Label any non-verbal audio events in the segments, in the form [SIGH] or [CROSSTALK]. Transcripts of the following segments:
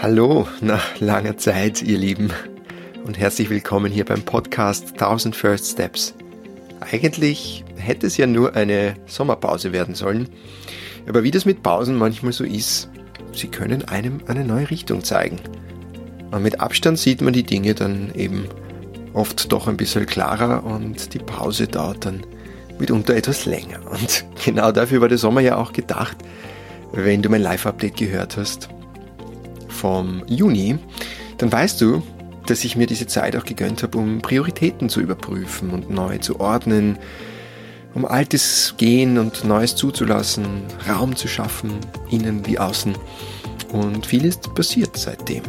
Hallo nach langer Zeit, ihr Lieben, und herzlich willkommen hier beim Podcast 1000 First Steps. Eigentlich hätte es ja nur eine Sommerpause werden sollen, aber wie das mit Pausen manchmal so ist, sie können einem eine neue Richtung zeigen. Und mit Abstand sieht man die Dinge dann eben oft doch ein bisschen klarer und die Pause dauert dann mitunter etwas länger. Und [LAUGHS] genau dafür war der Sommer ja auch gedacht, wenn du mein Live-Update gehört hast vom Juni, dann weißt du, dass ich mir diese Zeit auch gegönnt habe, um Prioritäten zu überprüfen und neu zu ordnen, um Altes gehen und Neues zuzulassen, Raum zu schaffen, innen wie außen. Und viel ist passiert seitdem.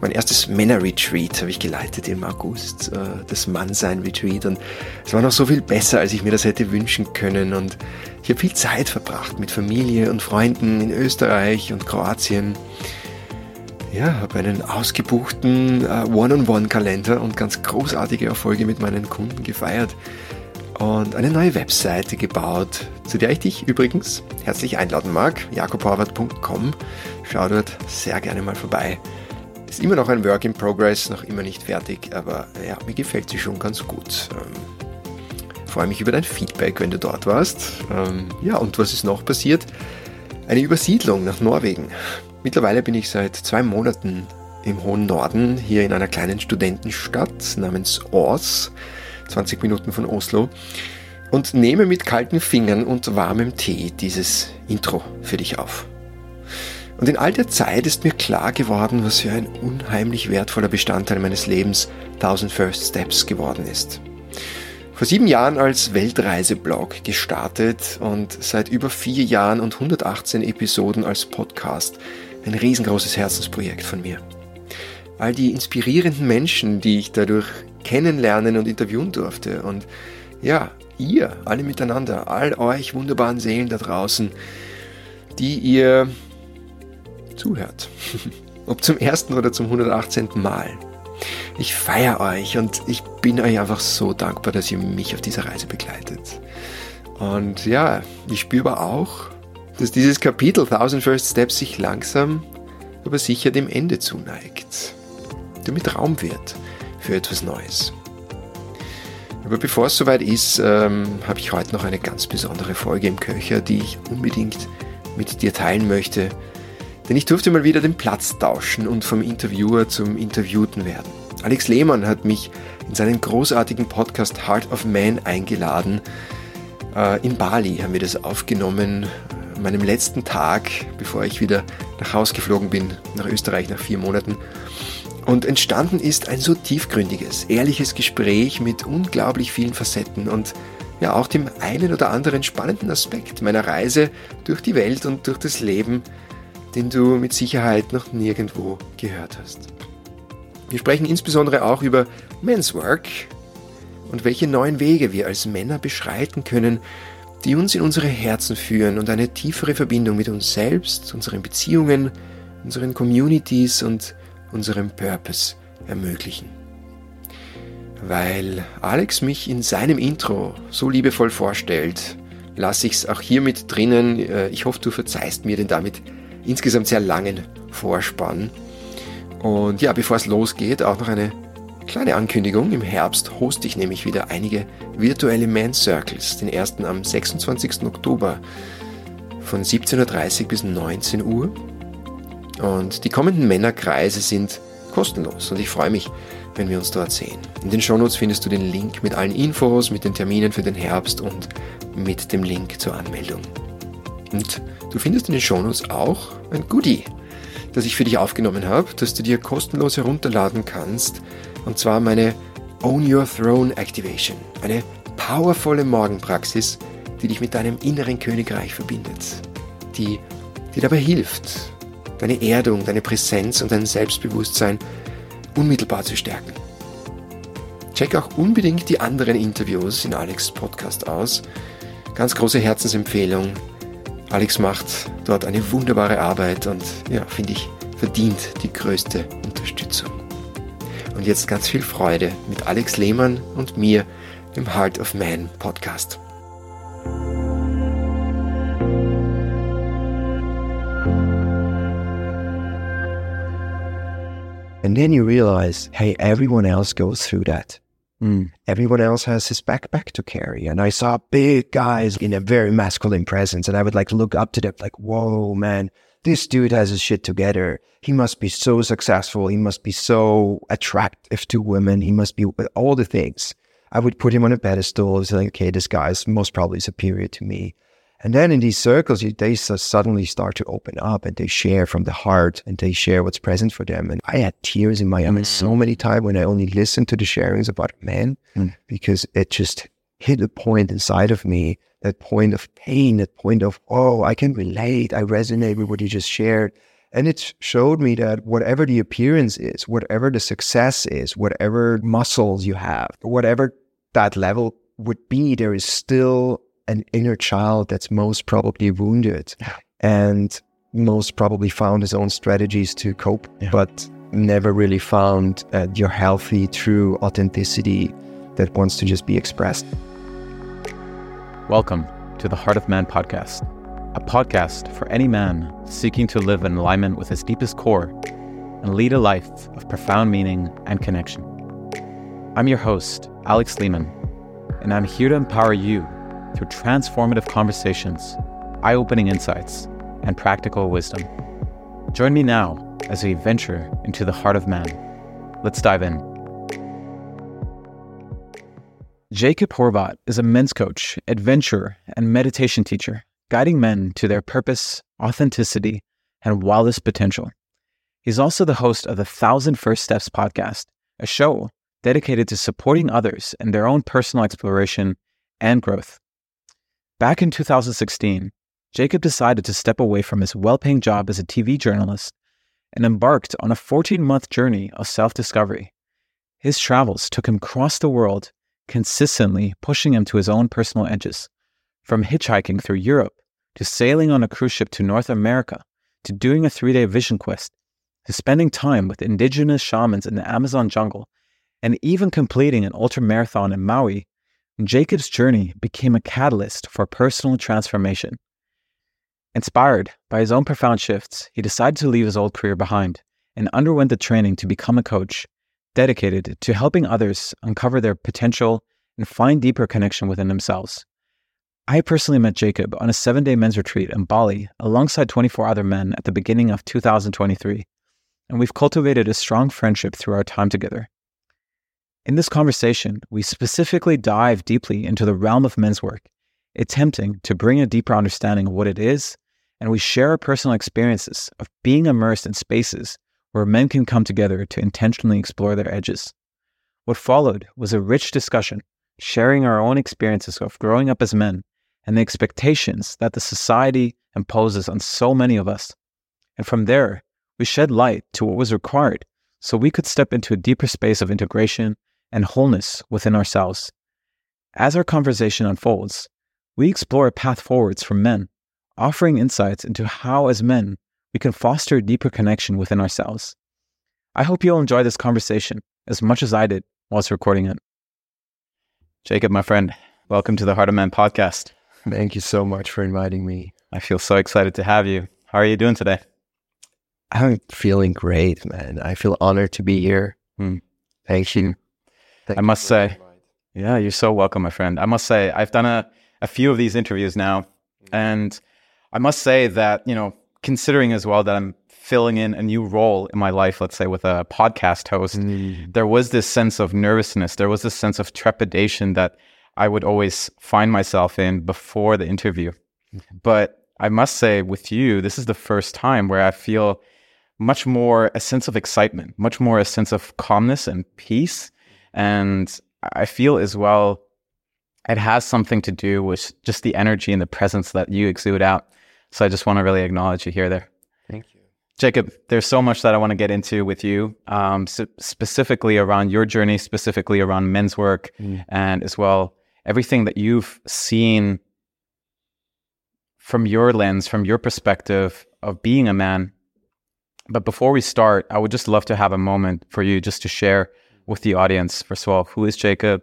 Mein erstes Männer-Retreat habe ich geleitet im August, äh, das Mannsein-Retreat. Und es war noch so viel besser, als ich mir das hätte wünschen können. Und ich habe viel Zeit verbracht mit Familie und Freunden in Österreich und Kroatien ja, habe einen ausgebuchten äh, One-on-One-Kalender und ganz großartige Erfolge mit meinen Kunden gefeiert und eine neue Webseite gebaut, zu der ich dich übrigens herzlich einladen mag, jakobhorvath.com. Schau dort sehr gerne mal vorbei. Ist immer noch ein Work in Progress, noch immer nicht fertig, aber ja, mir gefällt sie schon ganz gut. Ähm, freue mich über dein Feedback, wenn du dort warst. Ähm, ja, und was ist noch passiert? Eine Übersiedlung nach Norwegen. Mittlerweile bin ich seit zwei Monaten im hohen Norden, hier in einer kleinen Studentenstadt namens Ås, 20 Minuten von Oslo, und nehme mit kalten Fingern und warmem Tee dieses Intro für dich auf. Und in all der Zeit ist mir klar geworden, was für ein unheimlich wertvoller Bestandteil meines Lebens 1000 First Steps geworden ist. Vor sieben Jahren als Weltreiseblog gestartet und seit über vier Jahren und 118 Episoden als Podcast ein riesengroßes Herzensprojekt von mir. All die inspirierenden Menschen, die ich dadurch kennenlernen und interviewen durfte. Und ja, ihr, alle miteinander, all euch wunderbaren Seelen da draußen, die ihr zuhört. [LAUGHS] Ob zum ersten oder zum 118. Mal. Ich feiere euch und ich bin euch einfach so dankbar, dass ihr mich auf dieser Reise begleitet. Und ja, ich spüre aber auch, dass dieses Kapitel 1000 First Steps sich langsam, aber sicher dem Ende zuneigt, damit Raum wird für etwas Neues. Aber bevor es soweit ist, ähm, habe ich heute noch eine ganz besondere Folge im Köcher, die ich unbedingt mit dir teilen möchte. Denn ich durfte mal wieder den Platz tauschen und vom Interviewer zum Interviewten werden. Alex Lehmann hat mich in seinen großartigen Podcast Heart of Man eingeladen. Äh, in Bali haben wir das aufgenommen meinem letzten Tag, bevor ich wieder nach Haus geflogen bin, nach Österreich nach vier Monaten. Und entstanden ist ein so tiefgründiges, ehrliches Gespräch mit unglaublich vielen Facetten und ja auch dem einen oder anderen spannenden Aspekt meiner Reise durch die Welt und durch das Leben, den du mit Sicherheit noch nirgendwo gehört hast. Wir sprechen insbesondere auch über Men's Work und welche neuen Wege wir als Männer beschreiten können, die uns in unsere Herzen führen und eine tiefere Verbindung mit uns selbst, unseren Beziehungen, unseren Communities und unserem Purpose ermöglichen. Weil Alex mich in seinem Intro so liebevoll vorstellt, lasse ich es auch hier mit drinnen. Äh, ich hoffe, du verzeihst mir den damit insgesamt sehr langen Vorspann. Und ja, bevor es losgeht, auch noch eine Kleine Ankündigung, im Herbst hoste ich nämlich wieder einige virtuelle Man Circles, den ersten am 26. Oktober von 17.30 Uhr bis 19 Uhr. Und die kommenden Männerkreise sind kostenlos und ich freue mich, wenn wir uns dort sehen. In den Shownotes findest du den Link mit allen Infos, mit den Terminen für den Herbst und mit dem Link zur Anmeldung. Und du findest in den Shownotes auch ein Goodie, das ich für dich aufgenommen habe, das du dir kostenlos herunterladen kannst und zwar meine Own Your Throne Activation. Eine powervolle Morgenpraxis, die dich mit deinem inneren Königreich verbindet. Die dir dabei hilft, deine Erdung, deine Präsenz und dein Selbstbewusstsein unmittelbar zu stärken. Check auch unbedingt die anderen Interviews in Alex Podcast aus. Ganz große Herzensempfehlung. Alex macht dort eine wunderbare Arbeit und ja, finde ich, verdient die größte Unterstützung. Und jetzt ganz viel Freude mit Alex Lehmann und mir im Heart of Man Podcast. And then you realize, hey, everyone else goes through that. Mm. Everyone else has his backpack to carry. And I saw big guys in a very masculine presence. And I would like look up to them like, whoa, man, this dude has his shit together. He must be so successful. He must be so attractive to women. He must be all the things. I would put him on a pedestal. and say, like, okay, this guy is most probably superior to me. And then in these circles, they suddenly start to open up and they share from the heart and they share what's present for them. And I had tears in my eyes so mm. many times when I only listened to the sharings about men mm. because it just hit a point inside of me, that point of pain, that point of, oh, I can relate. I resonate with what you just shared. And it showed me that whatever the appearance is, whatever the success is, whatever muscles you have, whatever that level would be, there is still an inner child that's most probably wounded and most probably found his own strategies to cope, yeah. but never really found uh, your healthy, true authenticity that wants to just be expressed. Welcome to the Heart of Man podcast, a podcast for any man seeking to live in alignment with his deepest core and lead a life of profound meaning and connection. I'm your host, Alex Lehmann, and I'm here to empower you through transformative conversations, eye opening insights, and practical wisdom. Join me now as we venture into the heart of man. Let's dive in. Jakob Horvat is a men's coach, adventurer, and meditation teacher, guiding men to their purpose, authenticity, and wildest potential. He's also the host of the Thousand First Steps podcast, a show dedicated to supporting others in their own personal exploration and growth. Back in 2016, Jakob decided to step away from his well paying job as a TV journalist and embarked on a 14 month journey of self discovery. His travels took him across the world, consistently pushing him to his own personal edges. From hitchhiking through Europe, to sailing on a cruise ship to North America, to doing a three day vision quest, to spending time with indigenous shamans in the Amazon jungle, and even completing an ultra marathon in Maui Jakob's journey became a catalyst for personal transformation. Inspired by his own profound shifts, he decided to leave his old career behind and underwent the training to become a coach dedicated to helping others uncover their potential and find deeper connection within themselves. I personally met Jakob on a seven day men's retreat in Bali alongside 24 other men at the beginning of 2023, and we've cultivated a strong friendship through our time together. In this conversation, we specifically dive deeply into the realm of men's work, attempting to bring a deeper understanding of what it is, and we share our personal experiences of being immersed in spaces where men can come together to intentionally explore their edges. What followed was a rich discussion, sharing our own experiences of growing up as men and the expectations that the society imposes on so many of us. And from there, we shed light to what was required so we could step into a deeper space of integration and wholeness within ourselves. As our conversation unfolds, we explore a path forwards for men, offering insights into how, as men, we can foster a deeper connection within ourselves. I hope you'll enjoy this conversation as much as I did whilst recording it. Jakob, my friend, welcome to the Heart of Man podcast. Thank you so much for inviting me. I feel so excited to have you. How are you doing today? I'm feeling great, man. I feel honored to be here. Hmm. Thank you. Thank I must say, yeah, you're so welcome, my friend. I must say, I've done a, a few of these interviews now, mm-hmm. and I must say that, you know, considering as well that I'm filling in a new role in my life, let's say with a podcast host, mm. there was this sense of nervousness. There was this sense of trepidation that I would always find myself in before the interview. Mm-hmm. But I must say, with you, this is the first time where I feel much more a sense of excitement, much more a sense of calmness and peace and I feel as well, it has something to do with just the energy and the presence that you exude out. So I just want to really acknowledge you here there. Thank you. Jakob, there's so much that I want to get into with you, um, so specifically around your journey, specifically around men's work, mm. and as well everything that you've seen from your lens, from your perspective of being a man. But before we start, I would just love to have a moment for you just to share with the audience. First of all, who is Jakob?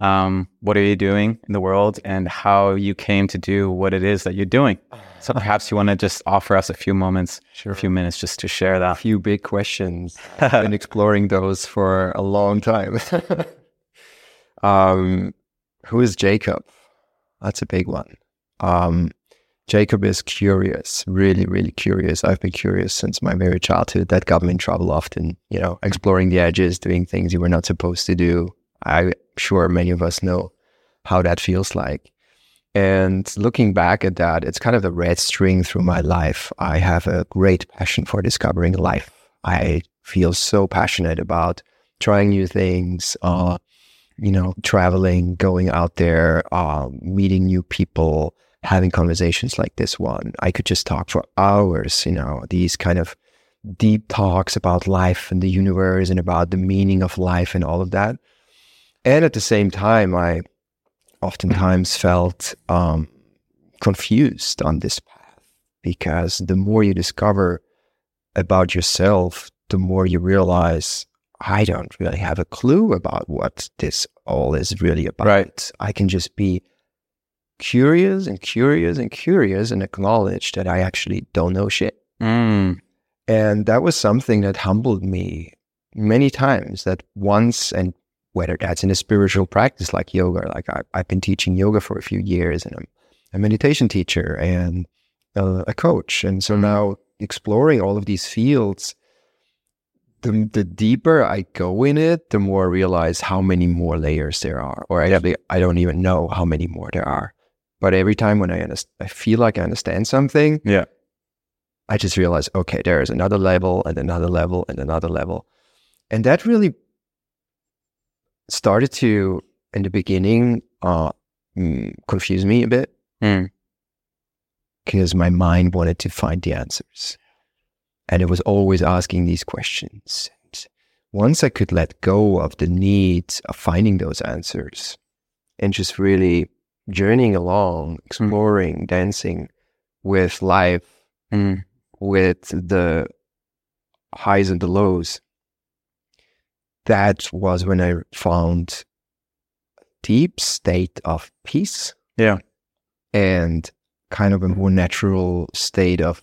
Um, what are you doing in the world and how you came to do what it is that you're doing. So [SIGHS] perhaps you want to just offer us a few moments, sure. a few minutes just to share that. A few big questions. [LAUGHS] I've been exploring those for a long time. [LAUGHS] um, who is Jakob? That's a big one. Um, Jakob is curious, really, really curious. I've been curious since my very childhood. That got me in trouble often, you know, exploring the edges, doing things you were not supposed to do. I'm sure many of us know how that feels like. And looking back at that, it's kind of the red string through my life. I have a great passion for discovering life. I feel so passionate about trying new things, uh, you know, traveling, going out there, uh, meeting new people, having conversations like this one. I could just talk for hours, you know, these kind of deep talks about life and the universe and about the meaning of life and all of that. And at the same time, I oftentimes felt um, confused on this path because the more you discover about yourself, the more you realize I don't really have a clue about what this all is really about. Right. I can just be curious and curious and curious and acknowledge that I actually don't know shit. Mm. And that was something that humbled me many times. That once, and whether that's in a spiritual practice like yoga, like I, have been teaching yoga for a few years and I'm a meditation teacher and a, a coach. And so mm. now exploring all of these fields, the, the deeper I go in it, the more I realize how many more layers there are. Or I, I don't even know how many more there are. But every time when I I feel like I understand something, yeah, I just realize, okay, there is another level and another level and another level, and that really started to, in the beginning, uh, mm, confuse me a bit because mm. my mind wanted to find the answers, and it was always asking these questions. And once I could let go of the need of finding those answers, and just really journeying along, mm. exploring, mm. dancing with life, mm. with the highs and the lows. That was when I found a deep state of peace. Yeah. And kind of a more natural state of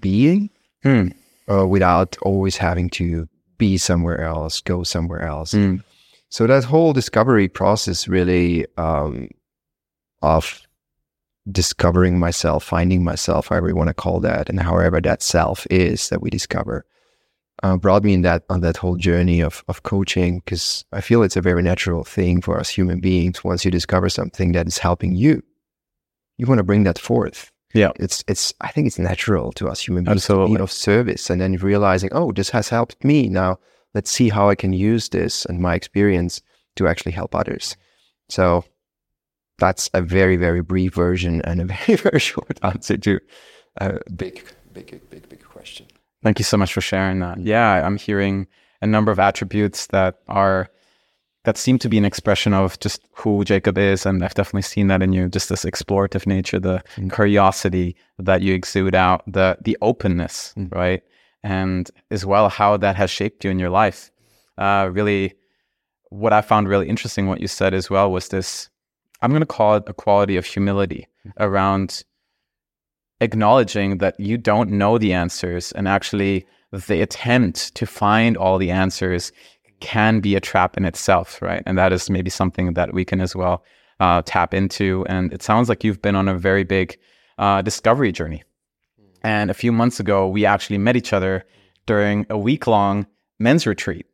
being hmm. uh, without always having to be somewhere else, go somewhere else. Mm. So that whole discovery process really um, of discovering myself, finding myself, however you want to call that, and however that self is that we discover, uh, brought me in that on that whole journey of of coaching because I feel it's a very natural thing for us human beings. Once you discover something that is helping you, you want to bring that forth. Yeah, it's it's. I think it's natural to us human beings Absolutely. to be of service, and then realizing, oh, this has helped me. Now let's see how I can use this and my experience to actually help others. So that's a very very brief version and a [LAUGHS] very very short [LAUGHS] answer to a big big big big question thank you so much for sharing that yeah i'm hearing a number of attributes that are that seem to be an expression of just who jakob is and i've definitely seen that in you just this explorative nature the mm. curiosity that you exude out the the openness mm. right and as well how that has shaped you in your life uh, really what i found really interesting what you said as well was this I'm going to call it a quality of humility around acknowledging that you don't know the answers and actually the attempt to find all the answers can be a trap in itself, right? And that is maybe something that we can as well uh, tap into. And it sounds like you've been on a very big uh, discovery journey. And a few months ago, we actually met each other during a week long men's retreat.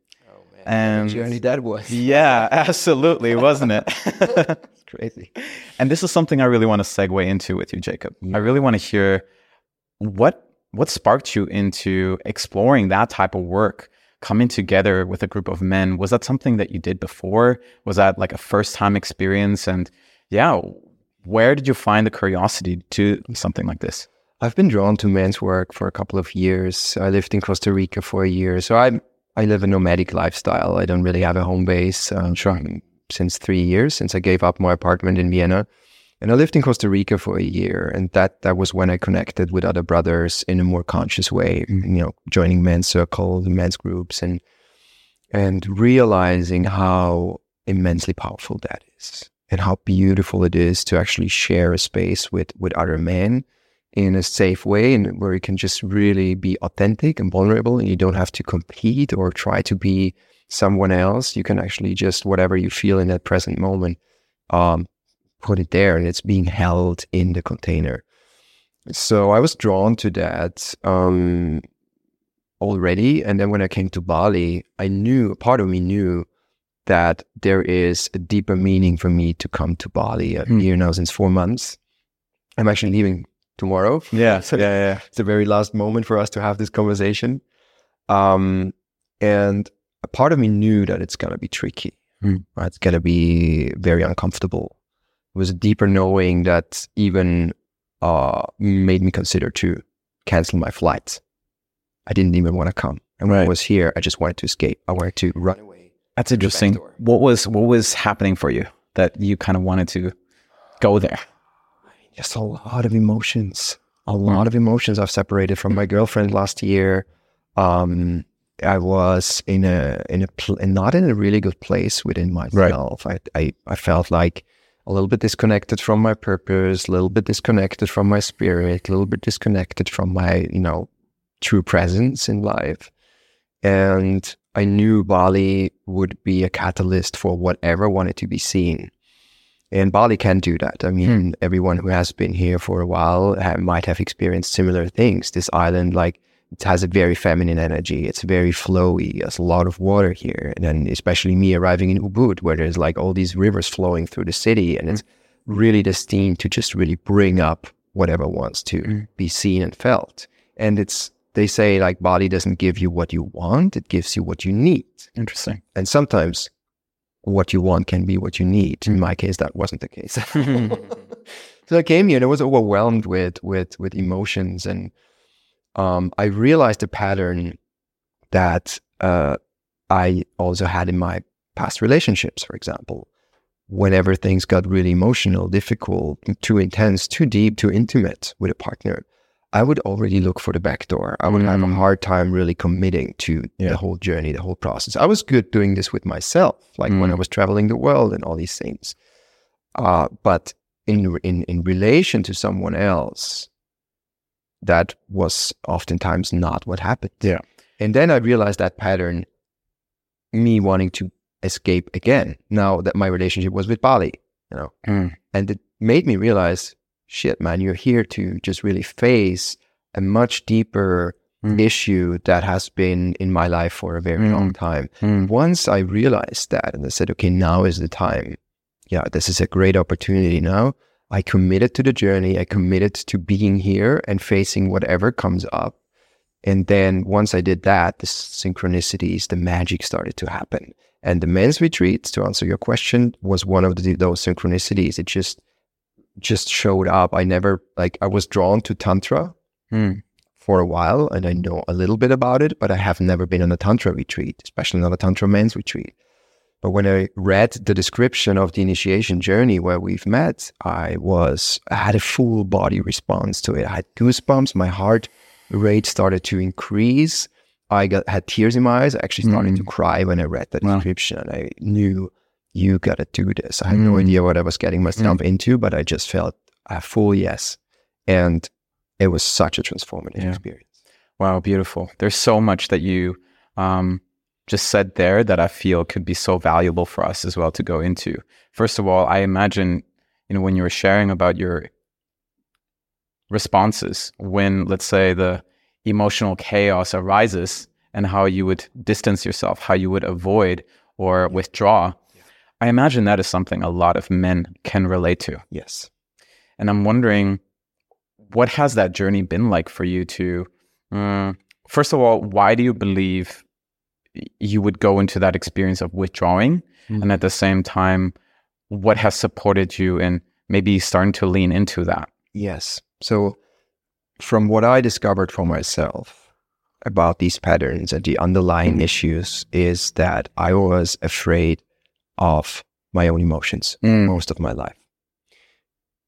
And journey that was. yeah, [LAUGHS] absolutely, wasn't it? [LAUGHS] [LAUGHS] crazy. And this is something I really want to segue into with you, Jakob. Yeah. I really want to hear what what sparked you into exploring that type of work, coming together with a group of men. Was that something that you did before? Was that like a first time experience? And yeah, where did you find the curiosity to something like this? I've been drawn to men's work for a couple of years. I lived in Costa Rica for a year, so I I live a nomadic lifestyle. I don't really have a home base. Um, sure since three years since I gave up my apartment in Vienna. And I lived in Costa Rica for a year, and that that was when I connected with other brothers in a more conscious way. Mm-hmm. You know, joining men's circles, men's groups, and and realizing how immensely powerful that is and how beautiful it is to actually share a space with with other men in a safe way and where you can just really be authentic and vulnerable and you don't have to compete or try to be someone else you can actually just whatever you feel in that present moment um, put it there and it's being held in the container so i was drawn to that um, already and then when i came to bali i knew part of me knew that there is a deeper meaning for me to come to Bali. I'm mm. here now since four months. I'm actually leaving tomorrow. Yeah, [LAUGHS] so yeah, yeah. It's the very last moment for us to have this conversation. Um, and a part of me knew that it's gonna be tricky. Mm. Right? It's gonna be very uncomfortable. It was a deeper knowing that even uh, made me consider to cancel my flight. I didn't even want to come. And when right. I was here, I just wanted to escape. I wanted to run away that's interesting. What was what was happening for you that you kind of wanted to go there? Just a lot of emotions. A lot of emotions. I've separated from my girlfriend last year. Um, I was in a in a pl- not in a really good place within myself. Right. I, I I felt like a little bit disconnected from my purpose, a little bit disconnected from my spirit, a little bit disconnected from my you know true presence in life. And I knew Bali would be a catalyst for whatever wanted to be seen. And Bali can do that. I mean, hmm. everyone who has been here for a while have, might have experienced similar things. This island, like, it has a very feminine energy. It's very flowy. There's a lot of water here. And then, especially me arriving in Ubud, where there's like all these rivers flowing through the city. And it's really destined to just really bring up whatever wants to hmm. be seen and felt. And it's they say like Bali doesn't give you what you want, it gives you what you need. Interesting. And sometimes what you want can be what you need. In my case, that wasn't the case. [LAUGHS] [LAUGHS] so I came here and I was overwhelmed with with with emotions, and um, I realized a pattern that uh, I also had in my past relationships, for example. Whenever things got really emotional, difficult, too intense, too deep, too intimate with a partner, I would already look for the back door. I would mm. have a mm. hard time really committing to yeah. the whole journey, the whole process. I was good doing this with myself, like mm. when I mm. was traveling the world and all these things. Uh, but in, in, in relation to someone else, that was oftentimes not what happened. Yeah. And then I realized that pattern, me wanting to escape again, now that my relationship was with Bali, you know, mm. and it made me realize shit, man, you're here to just really face a much deeper mm. issue that has been in my life for a very mm. long time. Mm. Once I realized that and I said, okay, now is the time. Yeah, this is a great opportunity now. I committed to the journey. I committed to being here and facing whatever comes up. And then once I did that, the synchronicities, the magic started to happen. And the men's retreats, to answer your question, was one of the, those synchronicities. It just just showed up. I never like I was drawn to tantra mm. for a while, and I know a little bit about it, but I have never been on a tantra retreat, especially not a tantra men's retreat. But when I read the description of the initiation journey where we've met, I was I had a full body response to it. I had goosebumps. My heart rate started to increase. I got had tears in my eyes. I actually started mm. to cry when I read the description. Wow. I knew you got to do this. I had mm. no idea what I was getting myself mm. into, but I just felt a full yes. And it was such a transformative yeah. experience. Wow, beautiful. There's so much that you um, just said there that I feel could be so valuable for us as well to go into. First of all, I imagine, you know, when you were sharing about your responses, when let's say the emotional chaos arises and how you would distance yourself, how you would avoid or withdraw I imagine that is something a lot of men can relate to. Yes. And I'm wondering, what has that journey been like for you to, um, first of all, why do you believe you would go into that experience of withdrawing? Mm-hmm. And at the same time, what has supported you in maybe starting to lean into that? Yes. So, from what I discovered for myself about these patterns and the underlying mm-hmm. issues, is that I was afraid of my own emotions mm. most of my life.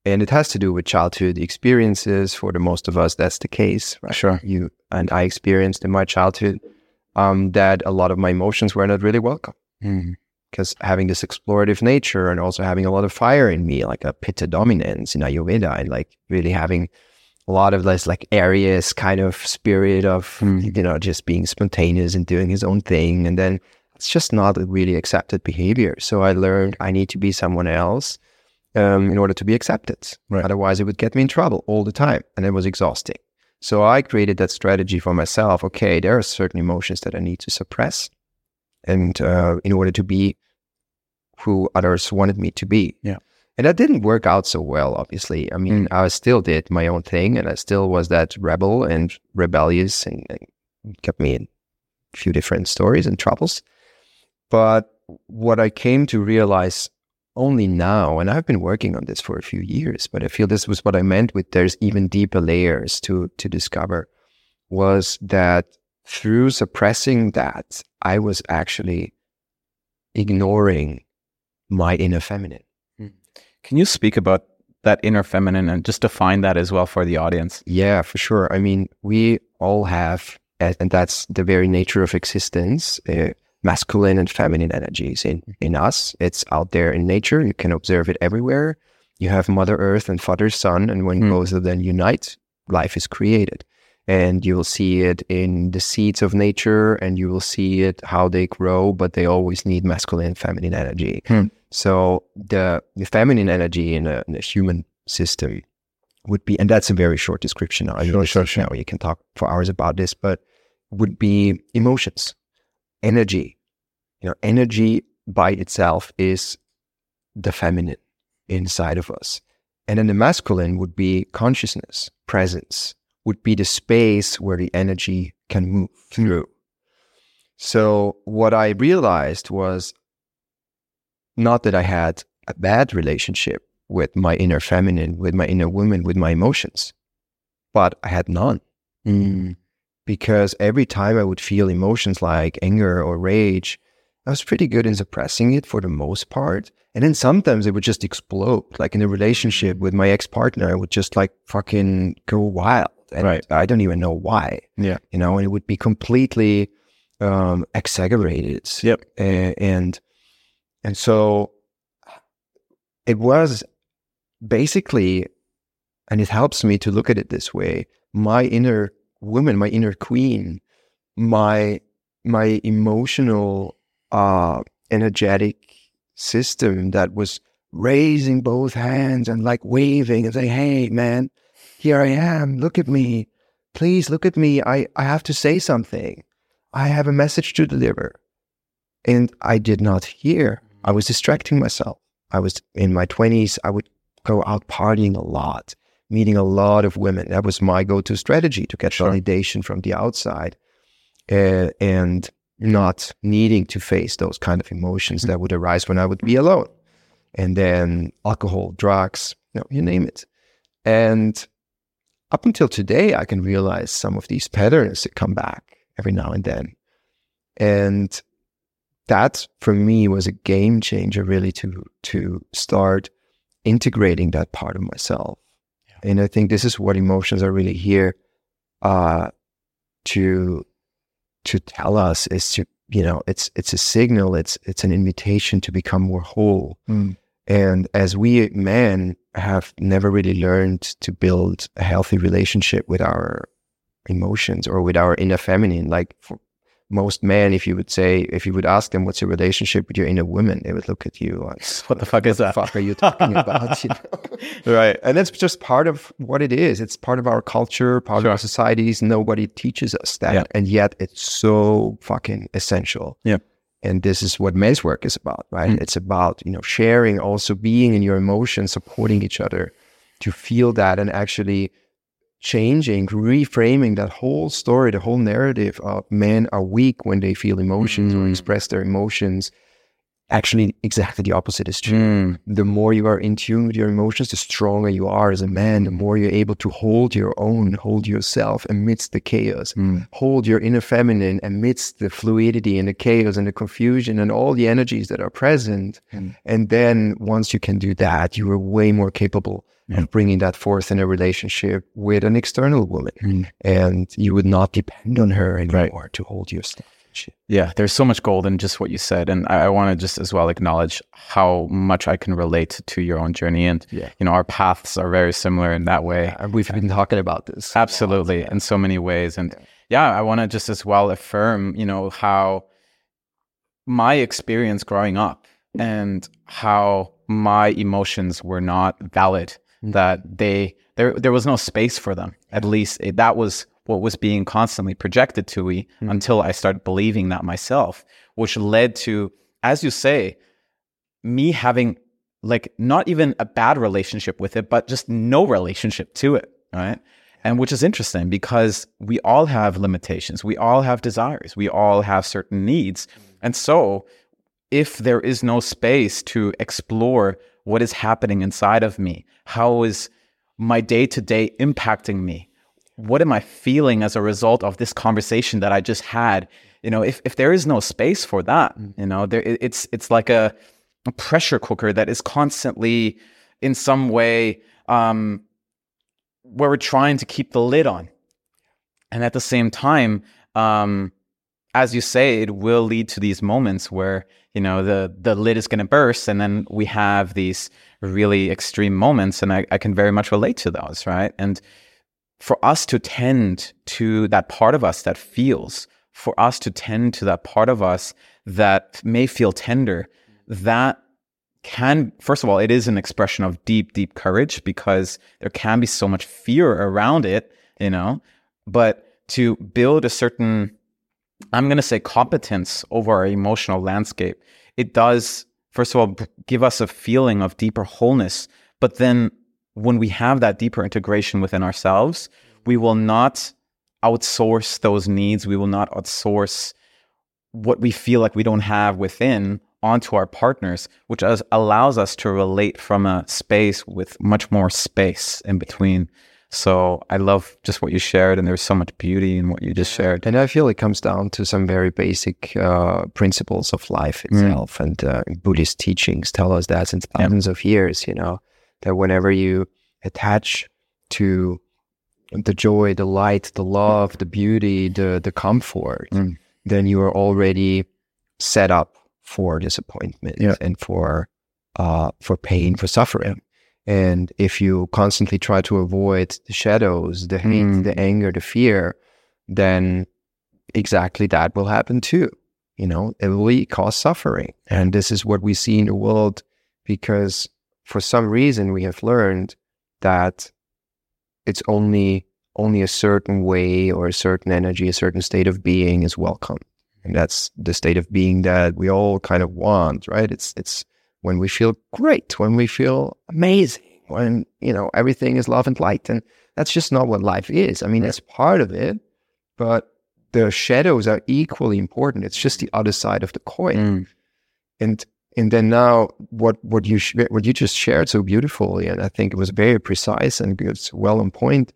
And it has to do with childhood experiences. For the most of us, that's the case. Right? Sure. You and I experienced in my childhood um, that a lot of my emotions were not really welcome. Mm. because having this explorative nature and also having a lot of fire in me, like a pitta dominance in Ayurveda, and like really having a lot of this like Aries kind of spirit of Mm. you know just being spontaneous and doing his own thing, and then it's just not a really accepted behavior. So I learned I need to be someone else um, in order to be accepted. Right. Otherwise, it would get me in trouble all the time, and it was exhausting. So I created that strategy for myself. Okay, there are certain emotions that I need to suppress, and uh, in order to be who others wanted me to be. Yeah. And that didn't work out so well, obviously. I mean, I still did my own thing and I still was that rebel and rebellious and, and kept me in a few different stories and troubles. But what I came to realize only now, and I've been working on this for a few years, but I feel this was what I meant with there's even deeper layers to to discover, was that through suppressing that, I was actually ignoring my inner feminine. Can you speak about that inner feminine and just define that as well for the audience? Yeah, for sure. I mean, we all have, and and that's the very nature of existence, uh, masculine and feminine energies in, in us. It's out there in nature. You can observe it everywhere. You have Mother Earth and Father Sun, and when Hmm. both of them unite, life is created. And you will see it in the seeds of nature, and you will see it how they grow, but they always need masculine and feminine energy. Hmm. So the, the feminine energy in a, in a human system would be, and that's a very short description. Sure, sure, sure. know, you can talk for hours about this, but would be emotions, energy. You know, energy by itself is the feminine inside of us. And then the masculine would be consciousness, presence, would be the space where the energy can move through. So what I realized was not that I had a bad relationship with my inner feminine, with my inner woman, with my emotions, but I had none mm. Because every time I would feel emotions like anger or rage, I was pretty good in suppressing it for the most part. And then sometimes it would just explode. Like in a relationship with my ex partner, I would just like fucking go wild. And Right. I don't even know why. Yeah. You know, and it would be completely um, exaggerated. Yep. And and so it was basically, and it helps me to look at it this way: my inner woman, my inner queen, my my emotional, uh, energetic system that was raising both hands and like waving and saying, "Hey, man, here I am. Look at me. Please look at me. I I have to say something. I have a message to deliver." And I did not hear. I was distracting myself. I was in my 20s. I would go out partying a lot, meeting a lot of women. That was my go to strategy to get Sure. validation from the outside uh, and not needing to face those kind of emotions that would arise when I would be alone. And then alcohol, drugs, you know, you name it. And up until today, I can realize some of these patterns that come back every now and then. And that for me was a game changer really to to start integrating that part of myself. And I think this is what emotions are really here uh to to tell us is to you know it's it's a signal it's it's an invitation to become more whole Mm. and as we men have never really learned to build a healthy relationship with our emotions or with our inner feminine, like for most men, if you would say, if you would ask them, what's your relationship with your inner woman, they would look at you like, [LAUGHS] What the fuck is that? fuck are you talking about? You know? [LAUGHS] Right. And that's just part of what it is. It's part of our culture, part Sure. of our societies. Nobody teaches us that. Yeah. And yet it's so fucking essential. Yeah. And this is what men's work is about, right? Mm. It's about, you know, sharing, also being in your emotions, supporting each other to feel that and actually changing, reframing that whole story, the whole narrative of men are weak when they feel emotions or Mm. express their emotions. Actually, exactly the opposite is true Mm. the more you are in tune with your emotions, the stronger you are as a man, the more you're able to hold your own, hold yourself amidst the chaos, Mm. hold your inner feminine amidst the fluidity and the chaos and the confusion and all the energies that are present. Mm. And then once you can do that, you are way more capable Yeah. of bringing that forth in a relationship with an external woman. Mm. And you would not depend on her anymore to hold your stuff. Yeah, there's so much gold in just what you said, and I, I want to just as well acknowledge how much I can relate to your own journey, and Yeah. you know our paths are very similar in that way. Uh, We've been talking about this. a lot, Absolutely, yeah. in so many ways, and yeah, I want to just as well affirm, you know, how my experience growing up and how my emotions were not valid, Mm. that they there there was no space for them. At least it, that was what was being constantly projected to me Mm. until I started believing that myself, which led to, as you say, me having like not even a bad relationship with it, but just no relationship to it, right? And which is interesting because we all have limitations. We all have desires. We all have certain needs. And so, if there is no space to explore what is happening inside of me, how is my day to day impacting me? What am I feeling as a result of this conversation that I just had? You know, if, if there is no space for that, you know, there it's it's like a, a pressure cooker that is constantly in some way um, where we're trying to keep the lid on. And at the same time, um, as you say, it will lead to these moments where you know the the lid is going to burst, and then we have these really extreme moments, and I, I can very much relate to those, right? And for us to tend to that part of us that feels, for us to tend to that part of us that may feel tender, that can, first of all, it is an expression of deep, deep courage because there can be so much fear around it, you know. But to build a certain, I'm going to say, competence over our emotional landscape, it does, first of all, give us a feeling of deeper wholeness. But then when we have that deeper integration within ourselves, we will not outsource those needs. We will not outsource what we feel like we don't have within onto our partners, which as, allows us to relate from a space with much more space in between. So I love just what you shared, and there's so much beauty in what you just shared. And I feel it comes down to some very basic uh, principles of life itself. And uh, Buddhist teachings tell us that since thousands of years, you know, that whenever you attach to the joy, the light, the love, the beauty, the, the comfort, Mm. then you are already set up for disappointment Yeah. and for uh, for pain, for suffering. And if you constantly try to avoid the shadows, the hate, Mm. the anger, the fear, then exactly that will happen too. You know, it will cause suffering. And this is what we see in the world because for some reason we have learned that it's only only a certain way or a certain energy, a certain state of being is welcome. And that's the state of being that we all kind of want, right? It's it's when we feel great, when we feel amazing, when you know everything is love and light. And that's just not what life is. I mean, it's part of it, but the shadows are equally important. It's just the other side of the coin. Mm. And and then now what what you sh- what you just shared so beautifully, and I think it was very precise and it's well on point,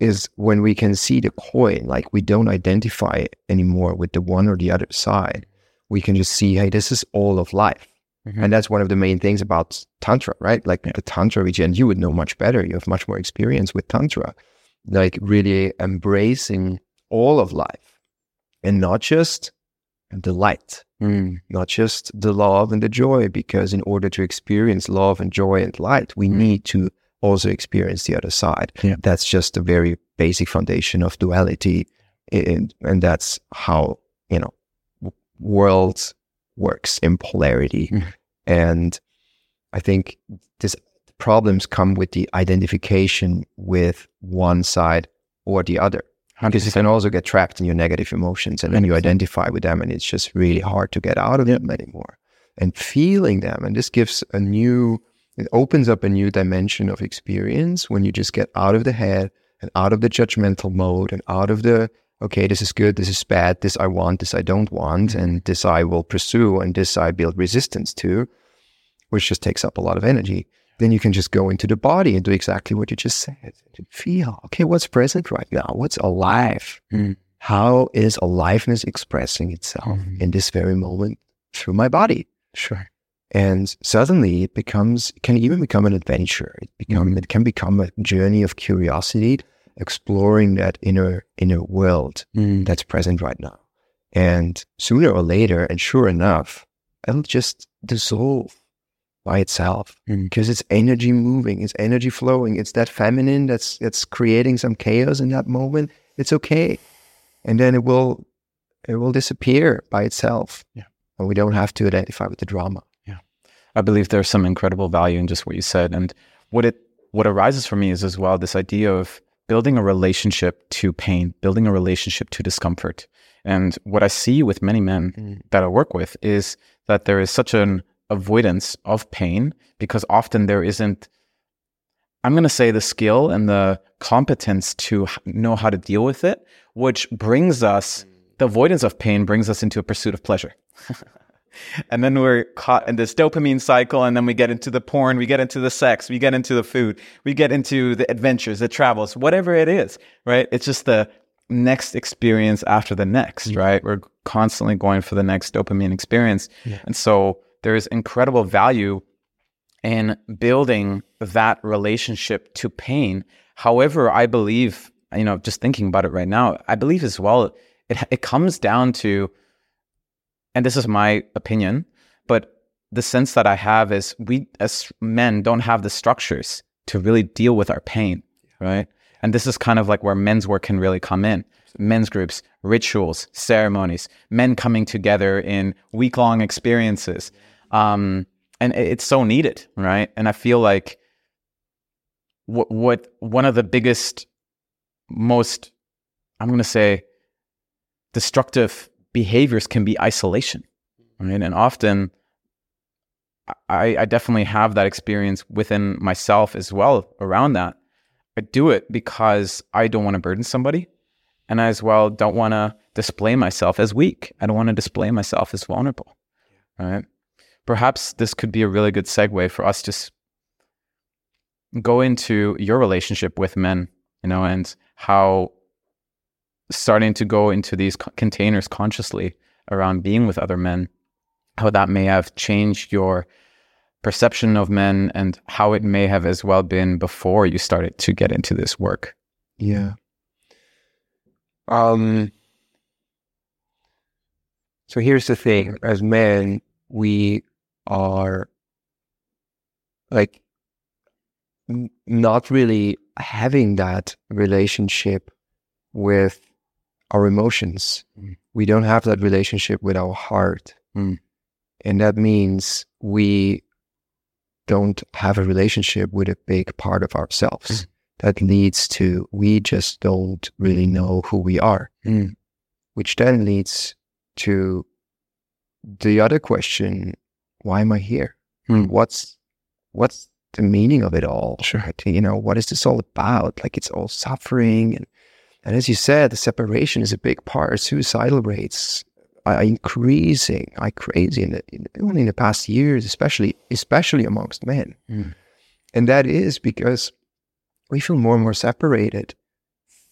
is when we can see the coin, like we don't identify anymore with the one or the other side. We can just see, hey, this is all of life. Mhm. And that's one of the main things about Tantra, right? Like the Tantra region, you would know much better. You have much more experience with Tantra, like really embracing all of life and not just the light, Mm. not just the love and the joy, because in order to experience love and joy and light, we need to also experience the other side. Yeah. That's just a very basic foundation of duality. And, and that's how, you know, w- world works in polarity. Mhm. And I think this problems come with the identification with one side or the other. Because you can also get trapped in your negative emotions and then you identify with them and it's just really hard to get out of them anymore. And feeling them, and this gives a new, it opens up a new dimension of experience when you just get out of the head and out of the judgmental mode and out of the, okay, this is good, this is bad, this I want, this I don't want, mm-hmm. and this I will pursue and this I build resistance to, which just takes up a lot of energy. Then you can just go into the body and do exactly what you just said. To feel, okay, what's present right now? What's alive? Mm. How is aliveness expressing itself Mhm. in this very moment through my body? Sure. And suddenly it becomes, can even become an adventure. It become, it can become a journey of curiosity, exploring that inner, inner world Mm. that's present right now. And sooner or later, and sure enough, it'll just dissolve by itself Mm. because it's energy moving, it's energy flowing. It's that feminine that's that's creating some chaos in that moment. It's okay, and then it will it will disappear by itself. Yeah. and we don't have to identify with the drama. Yeah, I believe there's some incredible value in just what you said. And what it what arises for me is as well this idea of building a relationship to pain, building a relationship to discomfort. And what I see with many men Mm. that I work with is that there is such an avoidance of pain because often there isn't I'm going to say the skill and the competence to know how to deal with it, which brings us the mm. avoidance of pain brings us into a pursuit of pleasure. [LAUGHS] and then we're caught in this dopamine cycle and then we get into the porn we get into the sex we get into the food we get into the adventures the travels whatever it is right? It's just the next experience after the next mm. right? We're constantly going for the next dopamine experience. Yeah. and so there is incredible value in building that relationship to pain however i believe you know just thinking about it right now i believe as well it, it comes down to and this is my opinion, but the sense that I have is we as men don't have the structures to really deal with our pain, right? And this is kind of like where men's work can really come in. Men's groups, rituals, ceremonies, men coming together in week long experiences. Um, and it's so needed, right? And I feel like what, what one of the biggest, most, I'm going to say, destructive behaviors can be isolation, right? And often, I, I definitely have that experience within myself as well around that. I do it because I don't want to burden somebody, and I as well don't want to display myself as weak. I don't want to display myself as vulnerable, right? Perhaps this could be a really good segue for us to go into your relationship with men, you know, and how starting to go into these co- containers consciously around being with other men, how that may have changed your perception of men and how it may have as well been before you started to get into this work. Yeah. Um. So here's the thing: as men, we are like n- not really having that relationship with our emotions. Mm. We don't have that relationship with our heart, Mm. and that means we don't have a relationship with a big part of ourselves that leads to we just don't really know who we are, Mm. which then leads to the other question: Why am I here? Mm. What's what's the meaning of it all? Sure. You know, what is this all about? Like it's all suffering, and and as you said, the separation is a big part. Suicidal rates are increasing, like crazy in the, in, only in the past years, especially especially amongst men. Mm. And that is because we feel more and more separated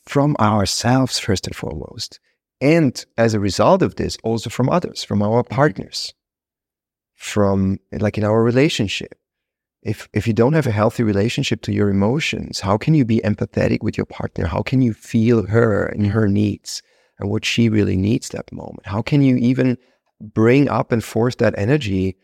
from ourselves, first and foremost. And as a result of this, also from others, from our partners, from like in our relationship. If, if you don't have a healthy relationship to your emotions, how can you be empathetic with your partner? How can you feel her and her needs and what she really needs that moment? How can you even bring up and force that energy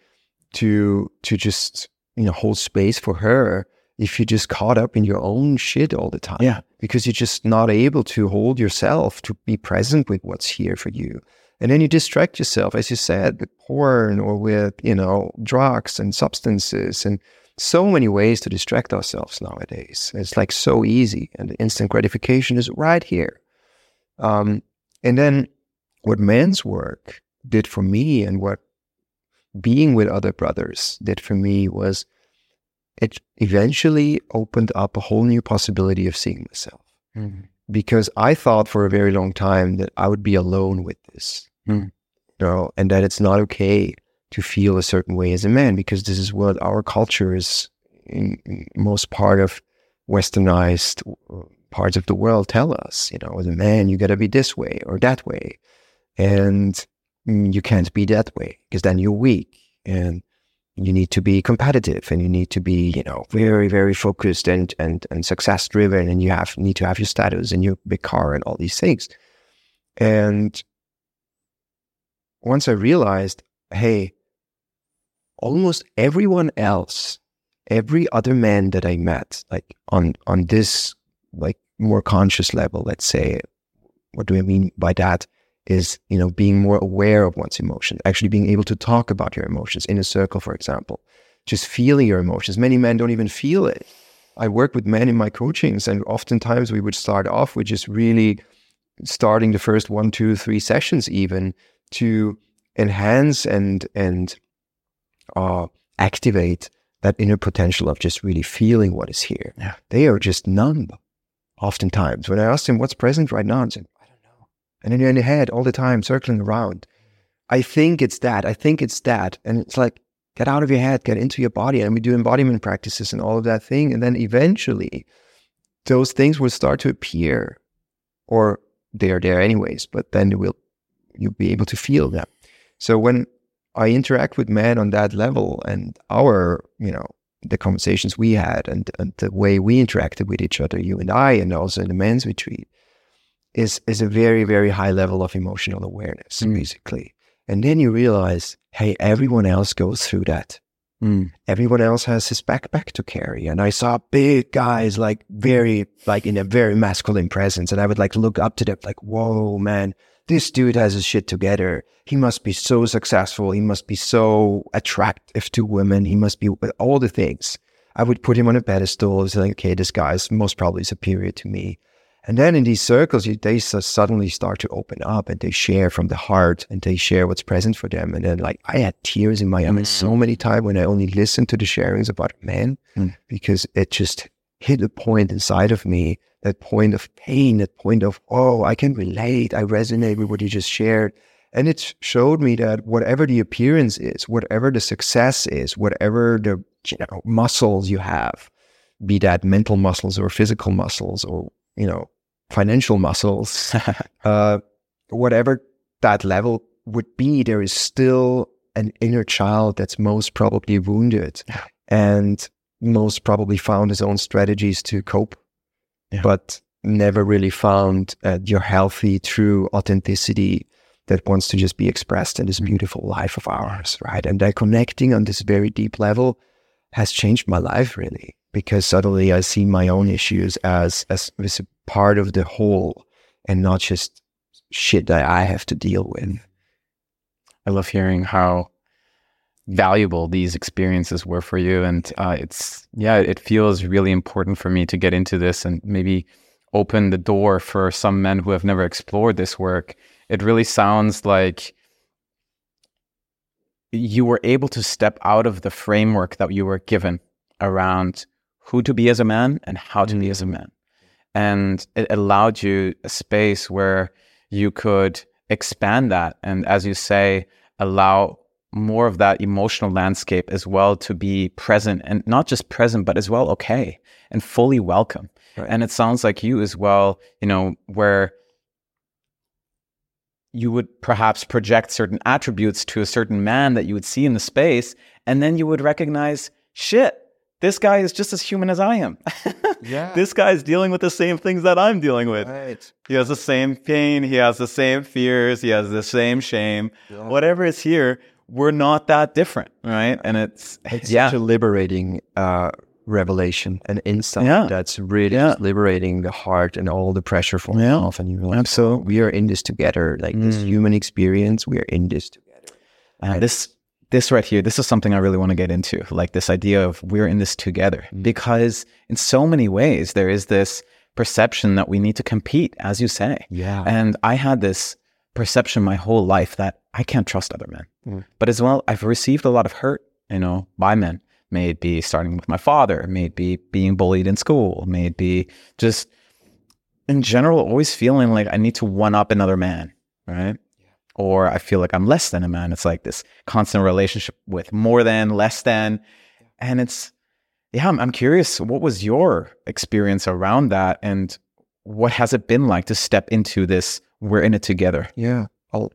to to just you know hold space for her if you're just caught up in your own shit all the time Yeah. because you're just not able to hold yourself to be present with what's here for you and then you distract yourself as you said with porn or with you know drugs and substances and so many ways to distract ourselves nowadays it's like so easy and the instant gratification is right here um, and then what man's work did for me and what being with other brothers did for me was it eventually opened up a whole new possibility of seeing myself Mm. because I thought for a very long time that I would be alone with this, Mm. you know, and that it's not okay to feel a certain way as a man because this is what our culture is in, in most part of westernized uh, parts of the world tell us, you know, as a man, you got to be this way or that way. And you can't be that way because then you're weak and you need to be competitive and you need to be, you know, very, very focused and, and, and success driven and you have, need to have your status and your big car and all these things. And once I realized, hey, almost everyone else, every other man that I met, like on on this like more conscious level, let's say, what do I mean by that? Is you know being more aware of one's emotions, actually being able to talk about your emotions in a circle, for example, just feeling your emotions. Many men don't even feel it. I work with men in my coachings, and oftentimes we would start off with just really starting the first one, two, three sessions, even to enhance and and uh, activate that inner potential of just really feeling what is here. Yeah. They are just numb. Oftentimes, when I ask him what's present right now, and say, I don't know, and then in the head all the time, circling around. I think it's that. I think it's that, and it's like get out of your head, get into your body, and we do embodiment practices and all of that thing, and then eventually, those things will start to appear, or they are there anyways. But then you will you'll be able to feel them. So when I interact with men on that level and our, you know, the conversations we had and, and the way we interacted with each other, you and I, and also in the men's retreat, is is a very, very high level of emotional awareness, Mm. basically. And then you realize, hey, everyone else goes through that. Mm. Everyone else has his backpack to carry. And I saw big guys like very like in a very masculine presence. And I would like to look up to them like, whoa, man, this dude has his shit together. He must be so successful. He must be so attractive to women. He must be all the things. I would put him on a pedestal. It's like, okay, this guy's most probably superior to me. And then in these circles, they suddenly start to open up and they share from the heart and they share what's present for them. And then, like, I had tears in my eyes so many times when I only listened to the sharings about men Mm. because it just hit a point inside of me that point of pain, that point of, oh, I can relate. I resonate with what you just shared. And it showed me that whatever the appearance is, whatever the success is, whatever the you know, muscles you have, be that mental muscles or physical muscles or, you know, financial muscles, [LAUGHS] uh, whatever that level would be, there is still an inner child that's most probably wounded and most probably found his own strategies to cope, Yeah. but never really found uh, your healthy, true authenticity that wants to just be expressed in this Mm. beautiful life of ours, right? And that connecting on this very deep level has changed my life really because suddenly I see my own issues as as, as a part of the whole and not just shit that I have to deal with. I love hearing how valuable these experiences were for you. And uh, it's, yeah, it feels really important for me to get into this and maybe open the door for some men who have never explored this work. It really sounds like you were able to step out of the framework that you were given around who to be as a man and how to be as a man. And it allowed you a space where you could expand that. And as you say, allow more of that emotional landscape as well to be present and not just present, but as well okay and fully welcome. Right. And it sounds like you as well, you know, where you would perhaps project certain attributes to a certain man that you would see in the space, and then you would recognize, shit, this guy is just as human as I am. [LAUGHS] Yeah. this guy is dealing with the same things that I'm dealing with. Right. He has the same pain, he has the same fears, he has the same shame. Whatever is here, we're not that different, right? And it's, It's yeah, such a liberating uh, revelation and insight Yeah. that's really Yeah. liberating the heart and all the pressure from Yeah. off. And you're like, Absolutely. we are in this together. Like this Mm. human experience, we are in this together. Uh, this this right here, this is something I really want to get into, like this idea of we're in this together, Mm. because in so many ways there is this perception that we need to compete, as you say. Yeah. And I had this perception my whole life that I can't trust other men. Mm. But as well, I've received a lot of hurt, you know, by men. May it be starting with my father, may it be being bullied in school, may it be just in general, always feeling like I need to one up another man, right? Or I feel like I'm less than a man. It's like this constant relationship with more than, less than. And it's, yeah, I'm, I'm curious, what was your experience around that? And what has it been like to step into this? We're in it together. Yeah.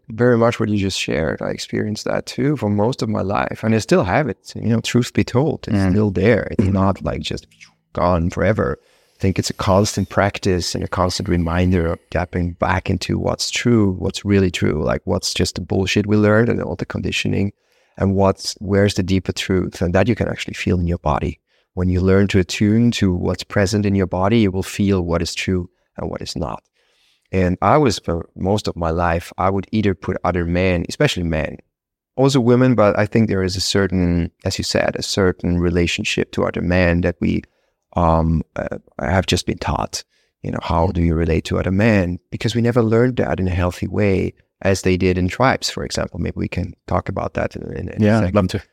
Very much what you just shared. I experienced that too for most of my life. And I still have it. You know, truth be told, it's Mm. still there. It's not like just gone forever. I think it's a constant practice and a constant reminder of tapping back into what's true, what's really true, like what's just the bullshit we learned and all the conditioning, and what's where's the deeper truth, and that you can actually feel in your body. When you learn to attune to what's present in your body, you will feel what is true and what is not. And I was for most of my life, I would either put other men, especially men, also women, but I think there is a certain, as you said, a certain relationship to other men that we um, uh, have just been taught. You know, how do you relate to other men? Because we never learned that in a healthy way, as they did in tribes, for example. Maybe we can talk about that in, in, in yeah, a second. love to.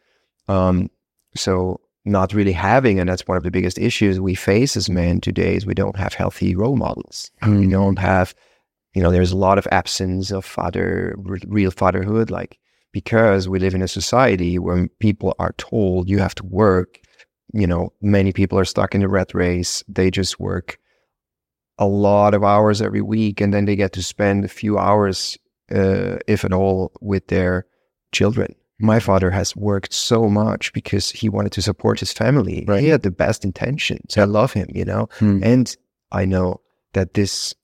Um, so not really having, and that's one of the biggest issues we face as men today is we don't have healthy role models. Mm. We don't have, you know, there's a lot of absence of father, real fatherhood, like because we live in a society where people are told you have to work you know, many people are stuck in the rat race. They just work a lot of hours every week and then they get to spend a few hours, uh, if at all, with their children. My father has worked so much because he wanted to support his family. Right. He had the best intentions. I love him, you know, hmm. and I know that this,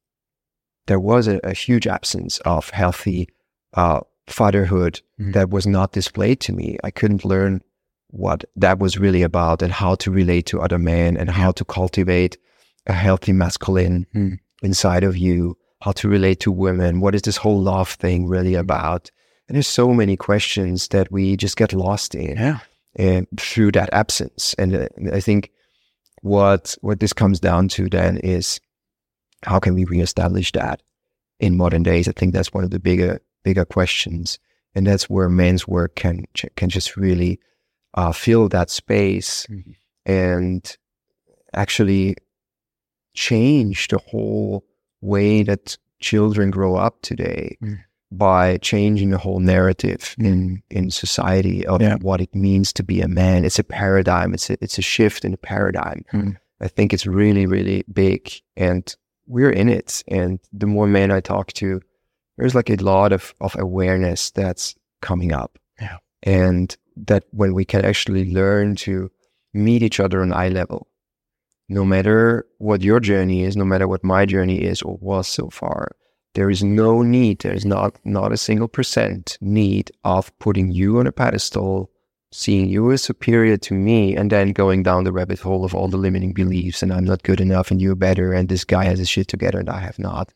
there was a, a huge absence of healthy uh, fatherhood hmm. that was not displayed to me. I couldn't learn what that was really about and how to relate to other men and how to cultivate a healthy masculine mm. inside of you, how to relate to women. What is this whole love thing really about? And there's so many questions that we just get lost in yeah. and through that absence. And uh, I think what what this comes down to then is how can we reestablish that in modern days? I think that's one of the bigger bigger questions, and that's where men's work can can just really uh, fill that space mm-hmm. and actually change the whole way that children grow up today mm. By changing the whole narrative mm. in in society of yeah. what it means to be a man. It's a paradigm. It's a, it's a shift in the paradigm. Mm. I think it's really really big, and we're in it. And the more men I talk to, there's like a lot of of awareness that's coming up. Yeah. And that when we can actually learn to meet each other on eye level, no matter what your journey is, no matter what my journey is or was so far, there is no need, there is not, not a single percent need of putting you on a pedestal, seeing you as superior to me, and then going down the rabbit hole of all the limiting beliefs and I'm not good enough and you're better and this guy has his shit together and I have not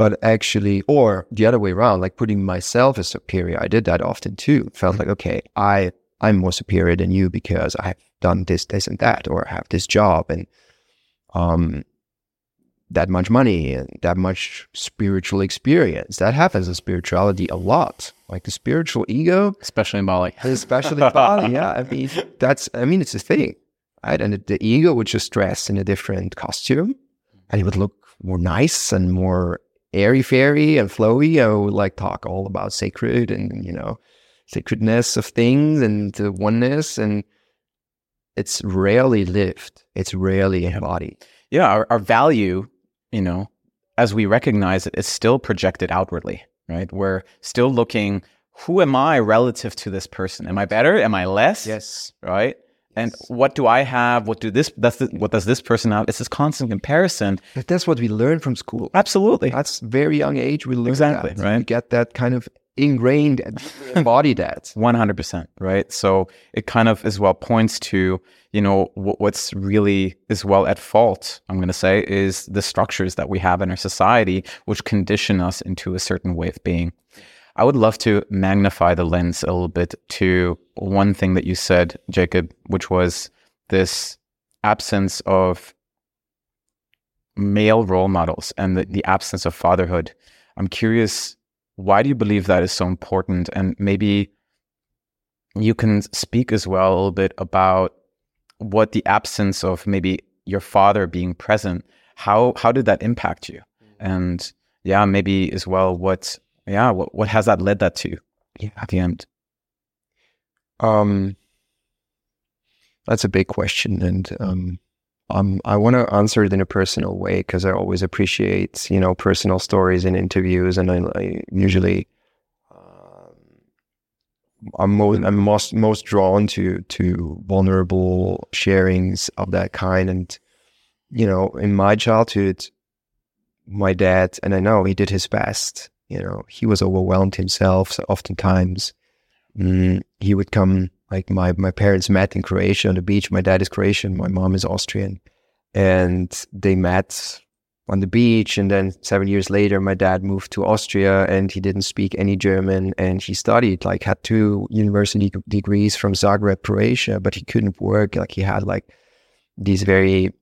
but actually, or the other way around, like putting myself as superior. I did that often too. Felt like, okay, I, I'm more superior than you because I've done this, this and that, or I have this job and, um, that much money and that much spiritual experience. That happens in spirituality a lot. Like the spiritual ego, especially in Bali, especially in Bali. Yeah, I mean that's. I mean it's a thing, right? And the, the ego would just dress in a different costume, and it would look more nice and more airy fairy and flowy. I would like talk all about sacred and you know sacredness of things and the oneness, and it's rarely lived. It's rarely embodied. Yeah, our, our value, you know, as we recognize it, it, is still projected outwardly. Right, we're still looking. Who am I relative to this person? Am I better? Am I less? Yes. Right. And what do I have? What do this? That's the, what does this person have? It's this constant comparison. But that's what we learn from school. Absolutely. That's very young age. We learn exactly that. right. We get that kind of ingrained and [LAUGHS] embody that. One hundred percent. Right. So it kind of as well points to you know what's really as well at fault. I'm going to say is the structures that we have in our society, which condition us into a certain way of being. I would love to magnify the lens a little bit to one thing that you said, Jakob, which was this absence of male role models and the, the absence of fatherhood. I'm curious, why do you believe that is so important? And maybe you can speak as well a little bit about what the absence of maybe your father being present, how how did that impact you? Mm. And yeah, maybe as well what yeah, what what has that led that to yeah. at the end? Um, that's a big question, and um, um, I want to answer it in a personal way because I always appreciate you know personal stories in interviews, and I, I usually um, I'm most I'm most most drawn to to vulnerable sharings of that kind, and you know, in my childhood, my dad, and I know he did his best. You know, he was overwhelmed himself. So oftentimes, mm, he would come. Like my my parents met in Croatia on the beach. My dad is Croatian. My mom is Austrian, and they met on the beach. And then seven years later, my dad moved to Austria, and he didn't speak any German. And he studied, like, had two university degrees from Zagreb, Croatia, but he couldn't work. Like, he had like these very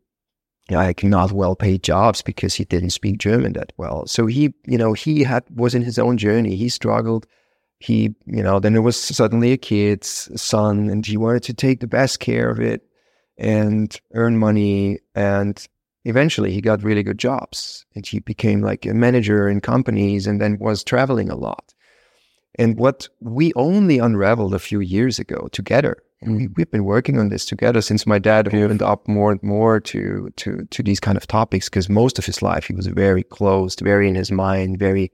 like not well paid jobs because he didn't speak German that well. So he, you know, he had was in his own journey. He struggled. He, you know, then there was suddenly a kid's son, and he wanted to take the best care of it and earn money. And eventually, he got really good jobs, and he became like a manager in companies, and then was traveling a lot. And what we only unraveled a few years ago together and we, we've been working on this together since my dad opened up more and more to to to these kind of topics because most of his life he was very closed, very in his mind, very,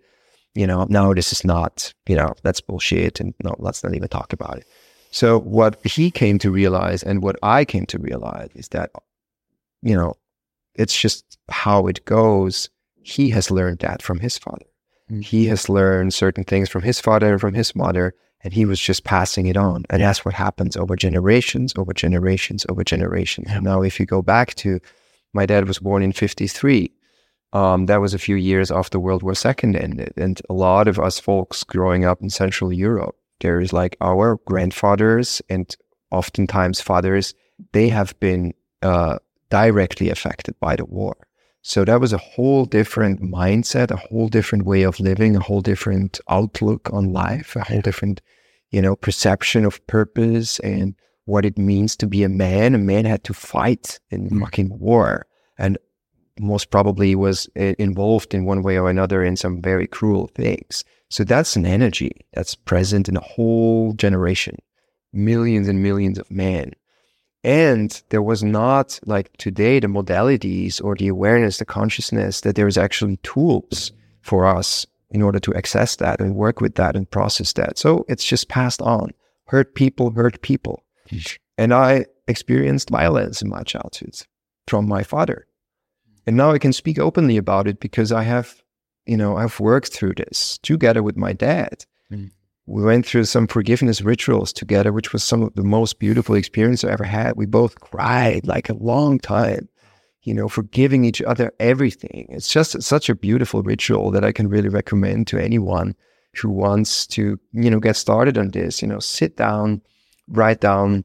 you know, no, this is not, you know, that's bullshit and no, let's not even talk about it. So what he came to realize and what I came to realize is that, you know, it's just how it goes. He has learned that from his father. Mm-hmm. He has learned certain things from his father and from his mother and he was just passing it on. And that's what happens over generations, over generations, over generations. Yeah. Now, if you go back to my dad was born in 53. Um, that was a few years after World War II ended. And a lot of us folks growing up in Central Europe, there is like our grandfathers and oftentimes fathers, they have been uh, directly affected by the war. So that was a whole different mindset, a whole different way of living, a whole different outlook on life, a whole different you know, perception of purpose and what it means to be a man. A man had to fight in mm. fucking war and most probably was eh, involved in one way or another in some very cruel things. So that's an energy that's present in a whole generation, millions and millions of men. And there was not like today the modalities or the awareness, the consciousness that there is actually tools for us in order to access that and work with that and process that. So it's just passed on. Hurt people hurt people. And I experienced violence in my childhood from my father. And now I can speak openly about it because I have, you know, I've worked through this together with my dad. Mm. We went through some forgiveness rituals together, which was some of the most beautiful experience I ever had. We both cried like a long time you know, forgiving each other everything. It's just such a beautiful ritual that I can really recommend to anyone who wants to, you know, get started on this. You know, sit down, write down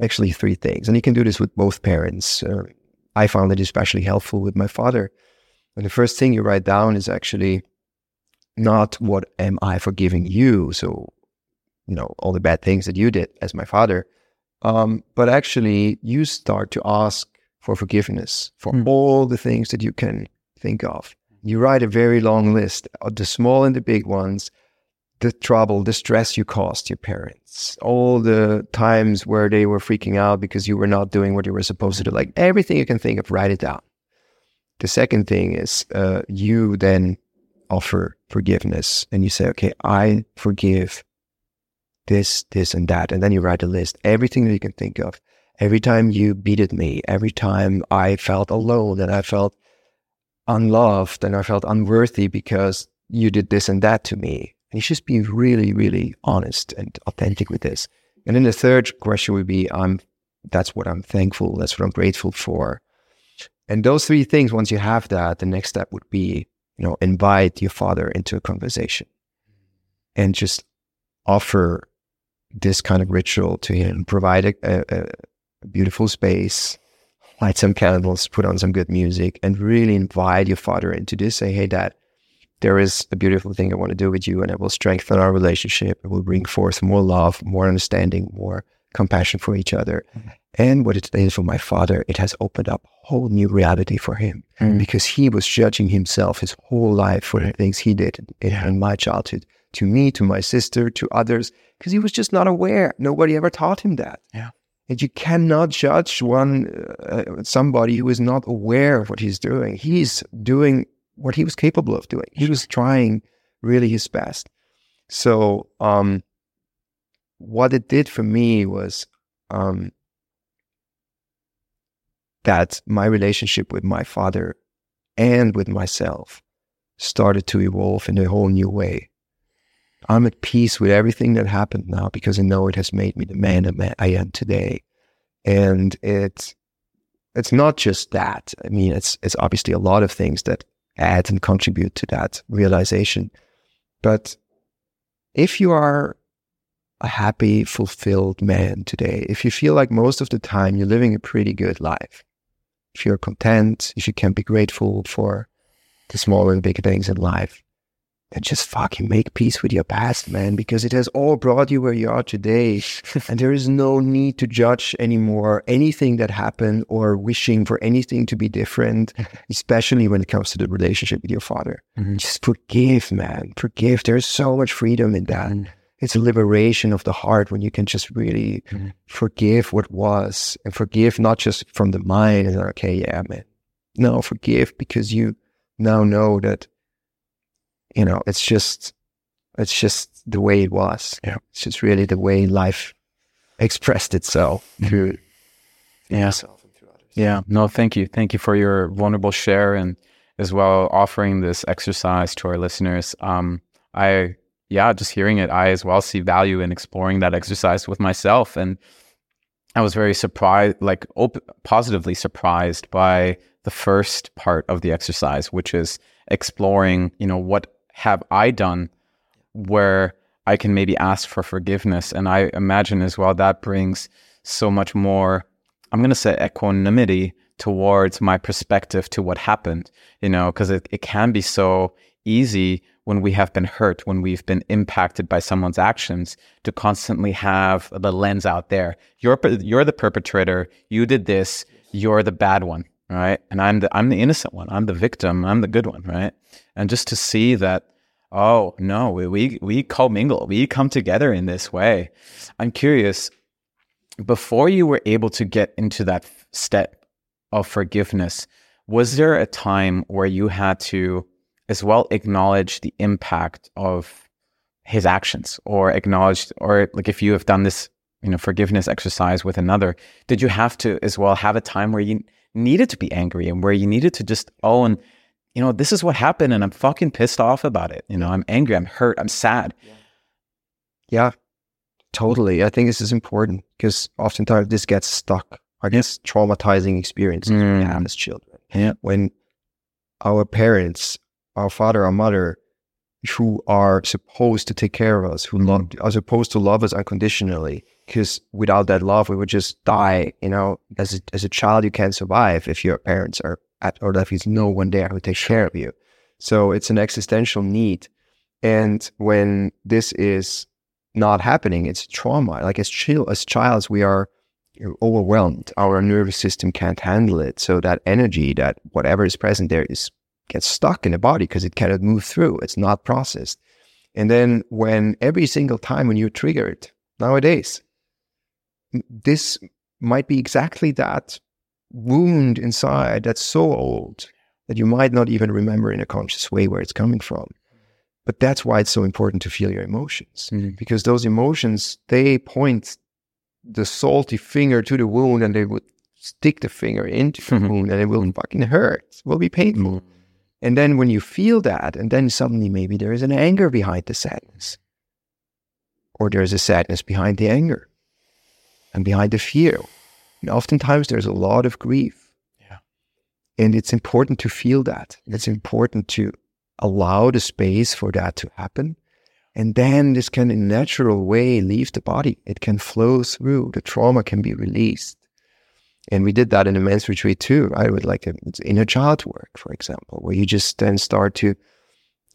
actually three things. And you can do this with both parents. Uh, I found it especially helpful with my father. And the first thing you write down is actually not what am I forgiving you? So, you know, all the bad things that you did as my father. Um, but actually, you start to ask for forgiveness for mm. all the things that you can think of. You write a very long list of the small and the big ones, the trouble, the stress you caused your parents, all the times where they were freaking out because you were not doing what you were supposed to do. Like everything you can think of, write it down. The second thing is uh, you then offer forgiveness and you say, okay, I forgive this, this, and that. And then you write a list, everything that you can think of every time you beated me, every time I felt alone and I felt unloved and I felt unworthy because you did this and that to me. And you just be really, really honest and authentic with this. And then the third question would be, I'm that's what I'm thankful, that's what I'm grateful for. And those three things, once you have that, the next step would be, you know, invite your father into a conversation and just offer this kind of ritual to him, provide a, a, a beautiful space, light some candles, put on some good music, and really invite your father into this. Say, hey, dad, there is a beautiful thing I want to do with you, and it will strengthen our relationship. It will bring forth more love, more understanding, more compassion for each other. Mm-hmm. And what it did for my father, it has opened up a whole new reality for him mm-hmm. because he was judging himself his whole life for the things he did in, in my childhood to me, to my sister, to others, because he was just not aware. Nobody ever taught him that. Yeah. And you cannot judge one uh, somebody who is not aware of what he's doing. He's doing what he was capable of doing. He was trying really his best. So, um, what it did for me was um, that my relationship with my father and with myself started to evolve in a whole new way. I'm at peace with everything that happened now because I know it has made me the man I am today. And it's it's not just that. I mean, it's it's obviously a lot of things that add and contribute to that realization. But if you are a happy, fulfilled man today, if you feel like most of the time you're living a pretty good life, if you're content, if you can be grateful for the small and big things in life, then just fucking make peace with your past, man, because it has all brought you where you are today. [LAUGHS] and there is no need to judge anymore anything that happened or wishing for anything to be different, [LAUGHS] especially when it comes to the relationship with your father. Mm-hmm. Just forgive, man. Forgive. There's so much freedom in that. Mm-hmm. It's a liberation of the heart when you can just really mm-hmm. forgive what was and forgive not just from the mind and okay, yeah, man. No, forgive because you now know that you know, it's just it's just the way it was. Yeah. It's just really the way life expressed itself mm-hmm. through, yeah. Yeah. No, thank you. Thank you for your vulnerable share and as well offering this exercise to our listeners. Um, I yeah, just hearing it, I as well see value in exploring that exercise with myself. And I was very surprised, like op- positively surprised by the first part of the exercise, which is exploring, you know, what have I done where I can maybe ask for forgiveness? And I imagine as well that brings so much more, I'm going to say equanimity towards my perspective to what happened, you know, because it, it can be so easy when we have been hurt, when we've been impacted by someone's actions, to constantly have the lens out there. You're you're the perpetrator. You did this. You're the bad one, right? And I'm the I'm the innocent one. I'm the victim. I'm the good one, right? And just to see that Oh no, we we we commingle. We come together in this way. I'm curious. Before you were able to get into that step of forgiveness, was there a time where you had to, as well, acknowledge the impact of his actions, or acknowledge, or like if you have done this, you know, forgiveness exercise with another, did you have to as well have a time where you needed to be angry and where you needed to just own you know, this is what happened and I'm fucking pissed off about it. You know, I'm angry, I'm hurt, I'm sad. Yeah, yeah totally. I think this is important because oftentimes this gets stuck. I guess traumatizing experiences mm. we have as children. Yeah. When our parents, our father, our mother, who are supposed to take care of us, who love, mm. are supposed to love us unconditionally, because without that love, we would just die. You know, as a, as a child, you can't survive if your parents are at, or that there's no one there who takes care of you. So it's an existential need. And when this is not happening, it's trauma. Like as child, as childs, we are overwhelmed. Our nervous system can't handle it. So that energy, that whatever is present there is gets stuck in the body because it cannot move through. It's not processed. And then when every single time when you're triggered nowadays, this might be exactly that wound inside that's so old that you might not even remember in a conscious way where it's coming from. But that's why it's so important to feel your emotions mm-hmm. because those emotions, they point the salty finger to the wound and they would stick the finger into the [LAUGHS] wound and it will fucking hurt. It will be painful. Mm-hmm. And then when you feel that, and then suddenly maybe there is an anger behind the sadness, or there's a sadness behind the anger and behind the fear and oftentimes there's a lot of grief. Yeah. And it's important to feel that. It's important to allow the space for that to happen. And then this can, in a natural way, leave the body. It can flow through. The trauma can be released. And we did that in a men's retreat too, right? With like in a, inner child work, for example, where you just then start to.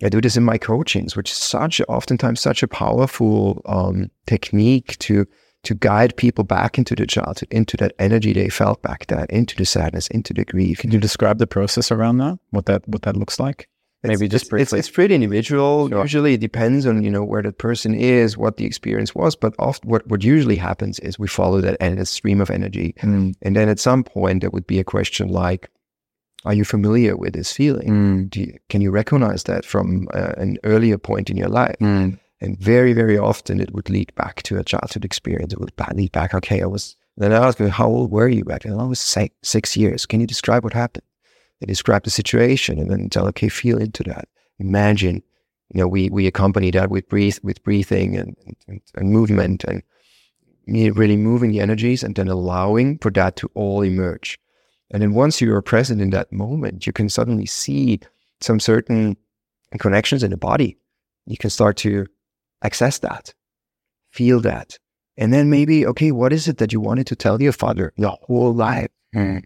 I do this in my coachings, which is such oftentimes such a powerful um, technique to to guide people back into the childhood, into that energy they felt back then, into the sadness, into the grief. Can you describe the process around that? What that what that looks like? Maybe just it's, it's, it's, pretty individual. Sure. Usually, it depends on you know where that person is, what the experience was. But often, what what usually happens is we follow that and stream of energy, mm. and then at some point there would be a question like, "Are you familiar with this feeling? Mm. You, can you recognize that from uh, an earlier point in your life?" Mm. And very, very often it would lead back to a childhood experience. It would lead back, okay, I was Then I asked how old were you back then? Oh, I was six, six years. Can you describe what happened? They describe the situation and then tell, okay, feel into that. Imagine, you know, we, we accompany that with breathe, with breathing and, and, and movement and really moving the energies and then allowing for that to all emerge. And then once you are present in that moment, you can suddenly see some certain connections in the body. You can start to access that, feel that. And then maybe, okay, what is it that you wanted to tell your father your whole life? Mm.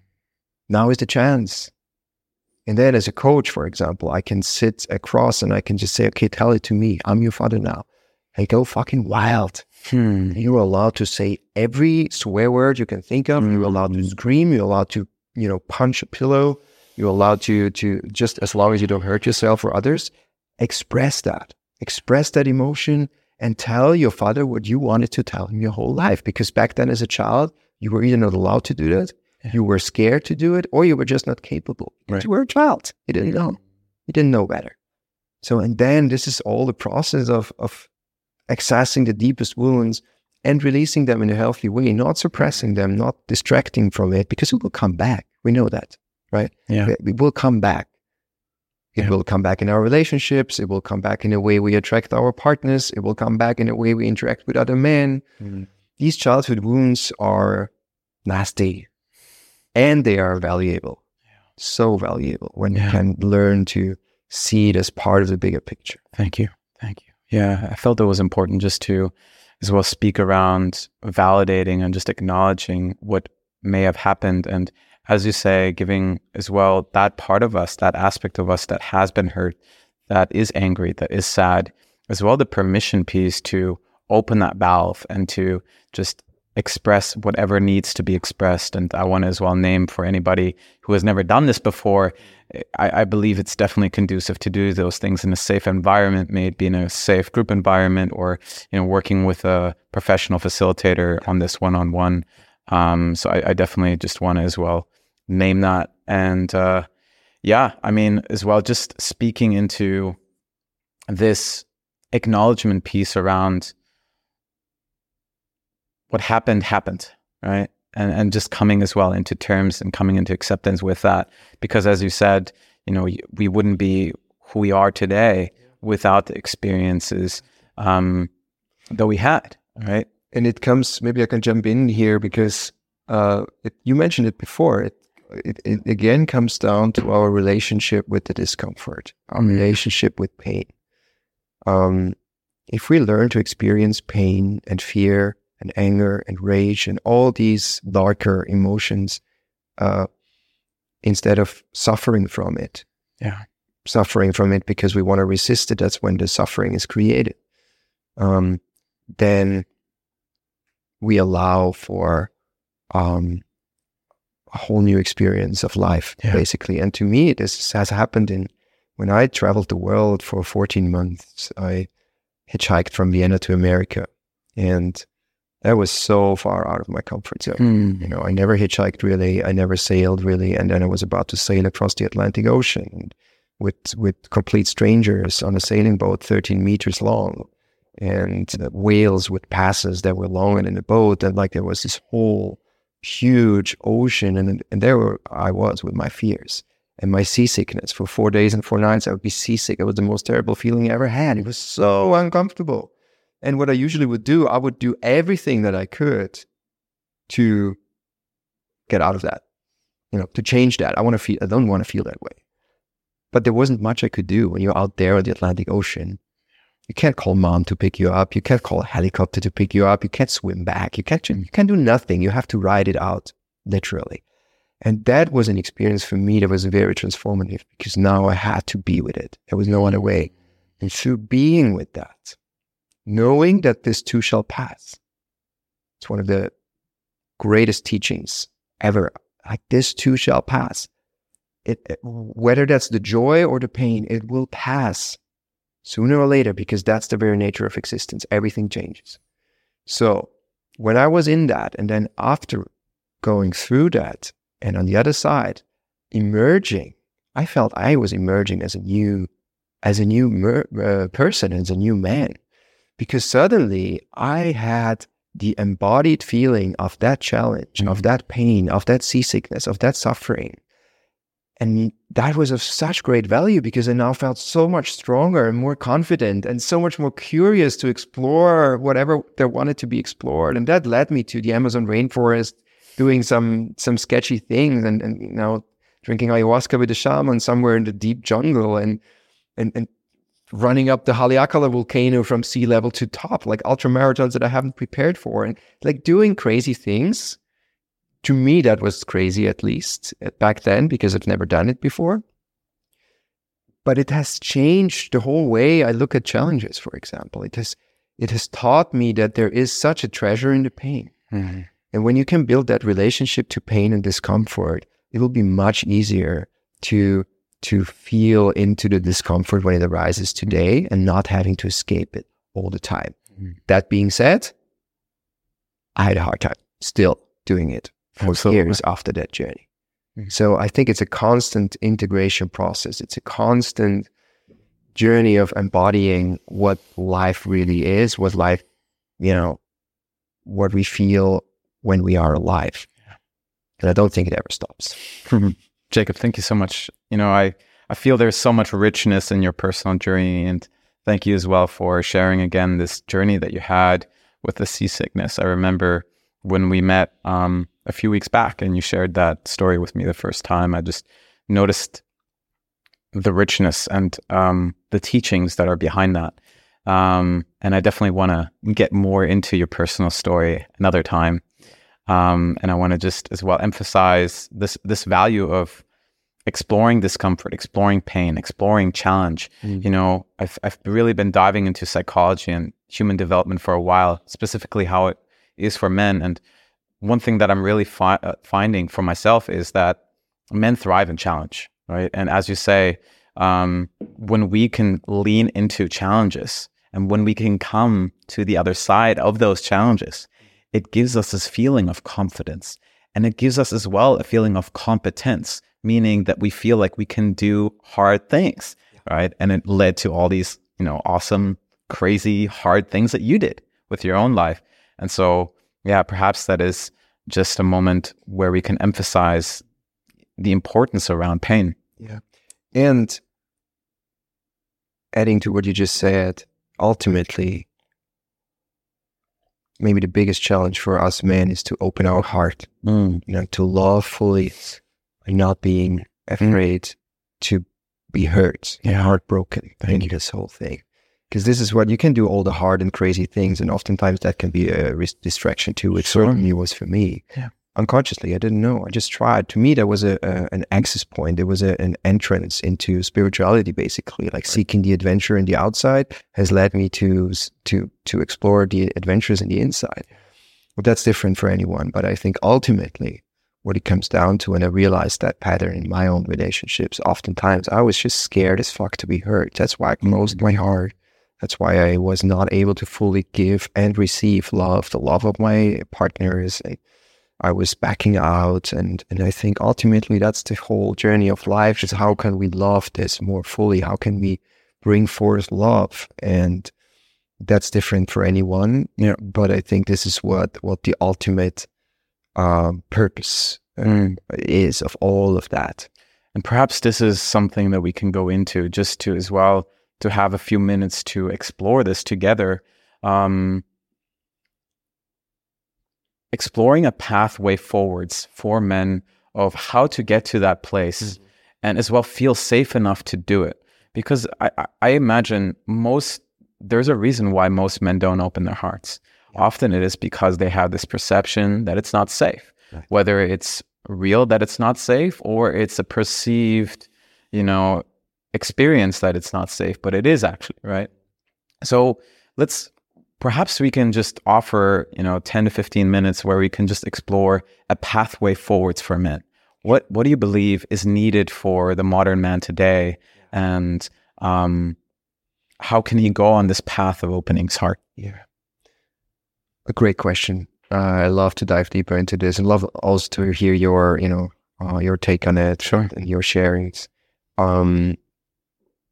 Now is the chance. And then as a coach, for example, I can sit across and I can just say, okay, tell it to me. I'm your father now. And go fucking wild. Hmm. You're allowed to say every swear word you can think of. Mm. You're allowed to scream. You're allowed to, you know, punch a pillow. You're allowed to, to just as long as you don't hurt yourself or others, express that. Express that emotion and tell your father what you wanted to tell him your whole life. Because back then, as a child, you were either not allowed to do that, yeah. you were scared to do it, or you were just not capable. Right. You were a child. You didn't know. You didn't know better. So, and then this is all the process of, of accessing the deepest wounds and releasing them in a healthy way, not suppressing them, not distracting from it, because it will come back. We know that, right? Yeah. It will come back. It yeah. will come back in our relationships. It will come back in the way we attract our partners. It will come back in the way we interact with other men. Mm. These childhood wounds are nasty and they are valuable. Yeah. So valuable when yeah. you can learn to see it as part of the bigger picture. Thank you. Thank you. Yeah, I felt it was important just to as well speak around validating and just acknowledging what may have happened and as you say, giving as well that part of us, that aspect of us that has been hurt, that is angry, that is sad, as well the permission piece to open that valve and to just express whatever needs to be expressed. And I want to as well name for anybody who has never done this before. I, I, believe it's definitely conducive to do those things in a safe environment, may it be in a safe group environment or you know working with a professional facilitator on this one-on-one. Um, so I, I, definitely just want to as well name that. And uh, yeah, I mean, as well, just speaking into this acknowledgement piece around what happened, happened, right? And, and just coming as well into terms and coming into acceptance with that. Because as you said, you know, we wouldn't be who we are today without the experiences um, that we had, right? And it comes, maybe I can jump in here because uh, it, you mentioned it before. It it, it again comes down to our relationship with the discomfort, our mm-hmm. relationship with pain. Um, if we learn to experience pain and fear and anger and rage and all these darker emotions, uh, instead of suffering from it, yeah, suffering from it because we want to resist it, that's when the suffering is created. Um, then we allow for um, a whole new experience of life, yeah. basically. And to me, this has happened in when I traveled the world for 14 months. I hitchhiked from Vienna to America, and that was so far out of my comfort zone. Mm. You know, I never hitchhiked really. I never sailed really, and then I was about to sail across the Atlantic Ocean with with complete strangers on a sailing boat, 13 meters long, and whales with passes that were longer than the boat, and like there was this whole huge ocean, and and there were, I was with my fears and my seasickness for four days and four nights. I would be seasick. It was the most terrible feeling I ever had. It was so uncomfortable. And what I usually would do, I would do everything that I could to get out of that, you know, to change that. I want to feel. I don't want to feel that way. But there wasn't much I could do when you're out there in the Atlantic Ocean you can't call mom to pick you up. You can't call a helicopter to pick you up. You can't swim back. You can't, you can't do nothing. You have to ride it out, literally. And that was an experience for me that was very transformative because now I had to be with it. There was no other way. And through being with that, knowing that this too shall pass, it's one of the greatest teachings ever. Like this too shall pass. It, whether that's the joy or the pain, it will pass sooner or later, because that's the very nature of existence. Everything changes. So when I was in that, and then after going through that, and on the other side, emerging, I felt I was emerging as a new, as a new mer- uh, person, as a new man, because suddenly I had the embodied feeling of that challenge, of that pain, of that seasickness, of that suffering. And that was of such great value because I now felt so much stronger and more confident and so much more curious to explore whatever there wanted to be explored. And that led me to the Amazon rainforest, doing some some sketchy things and, and you know, drinking ayahuasca with a shaman somewhere in the deep jungle and and, and running up the Haleakala volcano from sea level to top, like ultra marathons that I haven't prepared for, and like doing crazy things. To me, that was crazy, at least uh, back then, because I've never done it before. But it has changed the whole way I look at challenges. For example, it has it has taught me that there is such a treasure in the pain, mm-hmm. and when you can build that relationship to pain and discomfort, it will be much easier to to feel into the discomfort when it arises today and not having to escape it all the time. Mm-hmm. That being said, I had a hard time still doing it for Absolutely. years after that journey. Mm-hmm. So I think it's a constant integration process. It's a constant journey of embodying what life really is, what life, you know, what we feel when we are alive. And I don't think it ever stops. [LAUGHS] Jakob, thank you so much. You know, I, I feel there's so much richness in your personal journey. And thank you as well for sharing again this journey that you had with the seasickness. I remember when we met um, a few weeks back and you shared that story with me the first time, I just noticed the richness and um, the teachings that are behind that. Um, and I definitely want to get more into your personal story another time. Um, and I want to just as well emphasize this this value of exploring discomfort, exploring pain, exploring challenge. Mm. You know, I've I've really been diving into psychology and human development for a while, specifically how it is for men. And one thing that I'm really fi- uh, finding for myself is that men thrive in challenge, right? And as you say, um, when we can lean into challenges and when we can come to the other side of those challenges it gives us this feeling of confidence. And it gives us as well a feeling of competence, meaning that we feel like we can do hard things, right? And it led to all these, you know, awesome, crazy, hard things that you did with your own life. And so, yeah, perhaps that is just a moment where we can emphasize the importance around pain. Yeah. And adding to what you just said, ultimately, maybe the biggest challenge for us men is to open our heart, mm. you know, to love fully and not being afraid mm. to be hurt yeah. heartbroken Thank in you. this whole thing. Because this is what you can do all the hard and crazy things, and oftentimes that can be a distraction too, which sure. certainly was for me. Yeah unconsciously. I didn't know. I just tried. To me, that was a, a an access point. There was a, an entrance into spirituality, basically. Like right. seeking the adventure in the outside has led me to to to explore the adventures in the inside. Well, that's different for anyone, but I think ultimately, what it comes down to, and I realized that pattern in my own relationships. Oftentimes, I was just scared as fuck to be hurt. That's why I closed mm-hmm. my heart. That's why I was not able to fully give and receive love, the love of my partners. I, I was backing out. And, and I think ultimately that's the whole journey of life is how can we love this more fully? How can we bring forth love? And that's different for anyone. Yeah. But I think this is what, what the ultimate um, purpose mm. is of all of that. And perhaps this is something that we can go into just to as well to have a few minutes to explore this together. Um, exploring a pathway forwards for men of how to get to that place mm-hmm. and as well feel safe enough to do it. Because I, I imagine most, there's a reason why most men don't open their hearts. Yeah. Often it is because they have this perception that it's not safe, right. whether it's real that it's not safe or it's a perceived, you know, experience that it's not safe, but it is actually, right? So let's perhaps we can just offer, you know, 10 to 15 minutes where we can just explore a pathway forwards for men. What what do you believe is needed for the modern man today? And um, how can he go on this path of opening his heart? Yeah. A great question. Uh, I love to dive deeper into this and love also to hear your, you know, uh, your take on it sure. and your sharings. Um,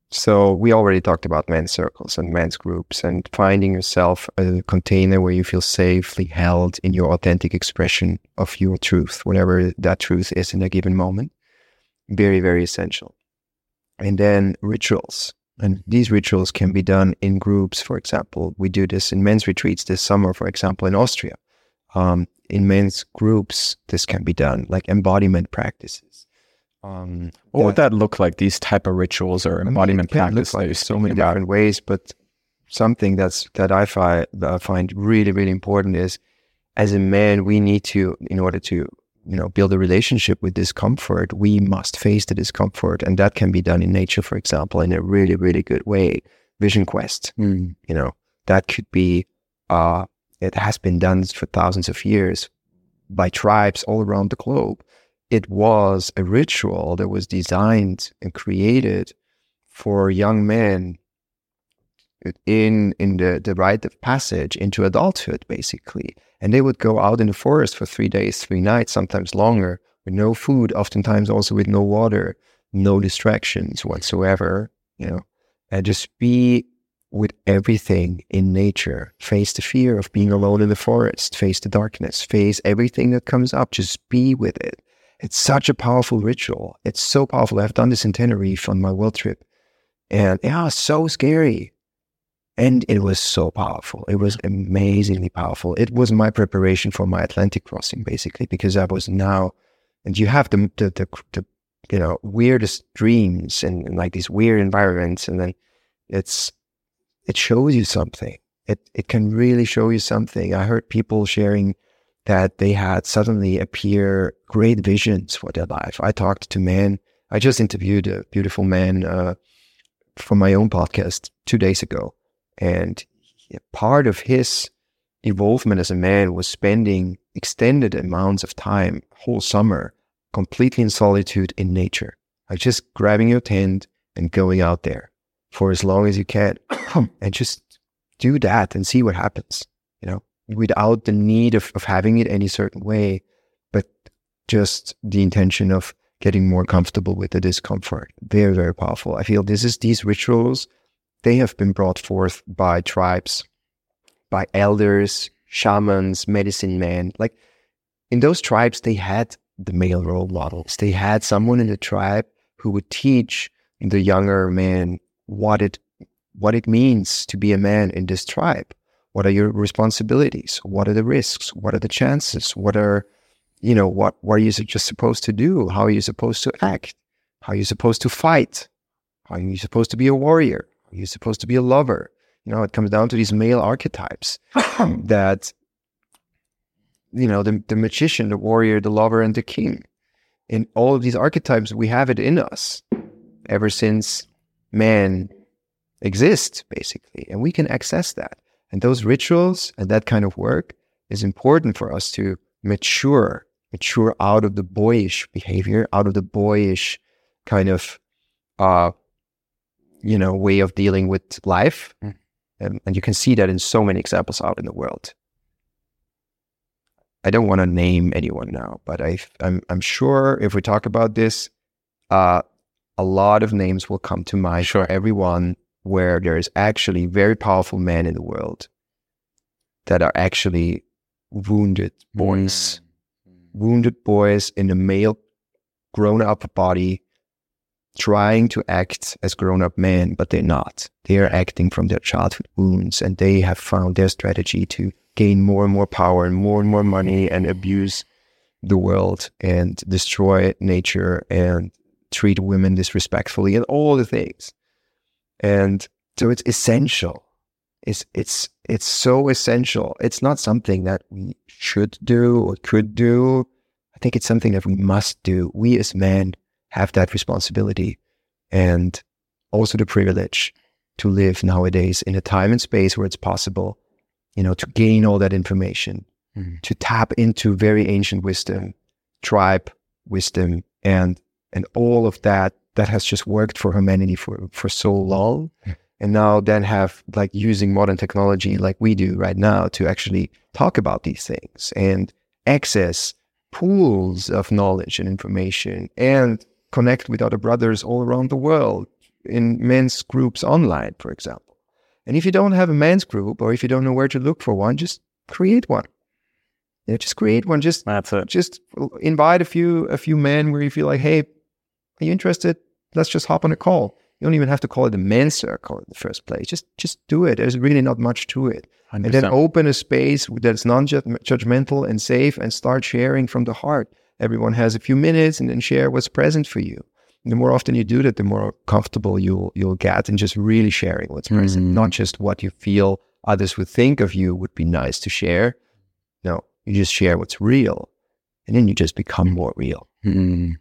So we already talked about men's circles and men's groups and finding yourself a container where you feel safely held in your authentic expression of your truth, whatever that truth is in a given moment. Very, very essential. And then rituals. And these rituals can be done in groups. For example, we do this in men's retreats this summer, for example, in Austria. Um, in men's groups, this can be done like embodiment practices. Um, what would that look like? These type of rituals or embodiment I mean, practices? Like so many about. different ways, but something that's that I find that I find really really important is as a man we need to in order to you know build a relationship with discomfort we must face the discomfort and that can be done in nature for example in a really really good way vision quest mm. you know that could be uh it has been done for thousands of years by tribes all around the globe it was a ritual that was designed and created for young men in in the, the rite of passage into adulthood basically. And they would go out in the forest for three days three nights sometimes longer with no food oftentimes also with no water no distractions whatsoever you know. And just be with everything in nature. Face the fear of being alone in the forest. Face the darkness. Face everything that comes up. Just be with it it's such a powerful ritual it's so powerful i've done this in tenerife on my world trip and yeah so scary and it was so powerful. It was amazingly powerful. It was my preparation for my Atlantic crossing, basically, because I was now, and you have the, the, the, the you know, weirdest dreams and, and, like these weird environments. And then it's, it shows you something. It, it can really show you something. I heard people sharing that they had suddenly appear great visions for their life. I talked to men. I just interviewed a beautiful man uh, from my own podcast two days ago and part of his involvement as a man was spending extended amounts of time, whole summer, completely in solitude in nature. Like just grabbing your tent and going out there for as long as you can [COUGHS] and just do that and see what happens, you know, without the need of, of having it any certain way, but just the intention of getting more comfortable with the discomfort. Very, very powerful. I feel this is these rituals they have been brought forth by tribes, by elders, shamans, medicine men. Like in those tribes, they had the male role models. They had someone in the tribe who would teach the younger man what it what it means to be a man in this tribe. What are your responsibilities? What are the risks? What are the chances? What are you know what what are you just supposed to do? How are you supposed to act? How are you supposed to fight? How are you supposed to be a warrior? Are You're supposed to be a lover. You know, it comes down to these male archetypes [COUGHS] that, you know, the, the magician, the warrior, the lover, and the king. In all of these archetypes, we have it in us ever since man exists, basically. And we can access that. And those rituals and that kind of work is important for us to mature, mature out of the boyish behavior, out of the boyish kind of uh, you know, way of dealing with life. Mm. And, and you can see that in so many examples out in the world. I don't want to name anyone now, but I, I'm, I'm sure if we talk about this, uh, a lot of names will come to mind sure. for everyone where there is actually very powerful men in the world that are actually wounded boys, mm. wounded boys in a male grown up body trying to act as grown up men, but they're not. They are acting from their childhood wounds and they have found their strategy to gain more and more power and more and more money and abuse the world and destroy nature and treat women disrespectfully and all the things. And so it's essential. It's it's it's so essential. It's not something that we should do or could do. I think it's something that we must do. We as men have that responsibility and also the privilege to live nowadays in a time and space where it's possible, you know, to gain all that information, mm-hmm. to tap into very ancient wisdom, tribe wisdom, and and all of that that has just worked for humanity for for so long. And now then have like using modern technology like we do right now to actually talk about these things and access pools of knowledge and information and connect with other brothers all around the world in men's groups online, for example. And if you don't have a men's group or if you don't know where to look for one, just create one. Yeah, just create one. Just That's it. just invite a few a few men where you feel like, hey, are you interested? Let's just hop on a call. You don't even have to call it a men's circle in the first place. Just just do it. There's really not much to it. 100%. And then open a space that's non-judgmental and safe, and start sharing from the heart. Everyone has a few minutes, and then share what's present for you. And the more often you do that, the more comfortable you'll you'll get in just really sharing what's present, Mhm. not just what you feel others would think of you would be nice to share. No, you just share what's real, and then you just become more real. Mm.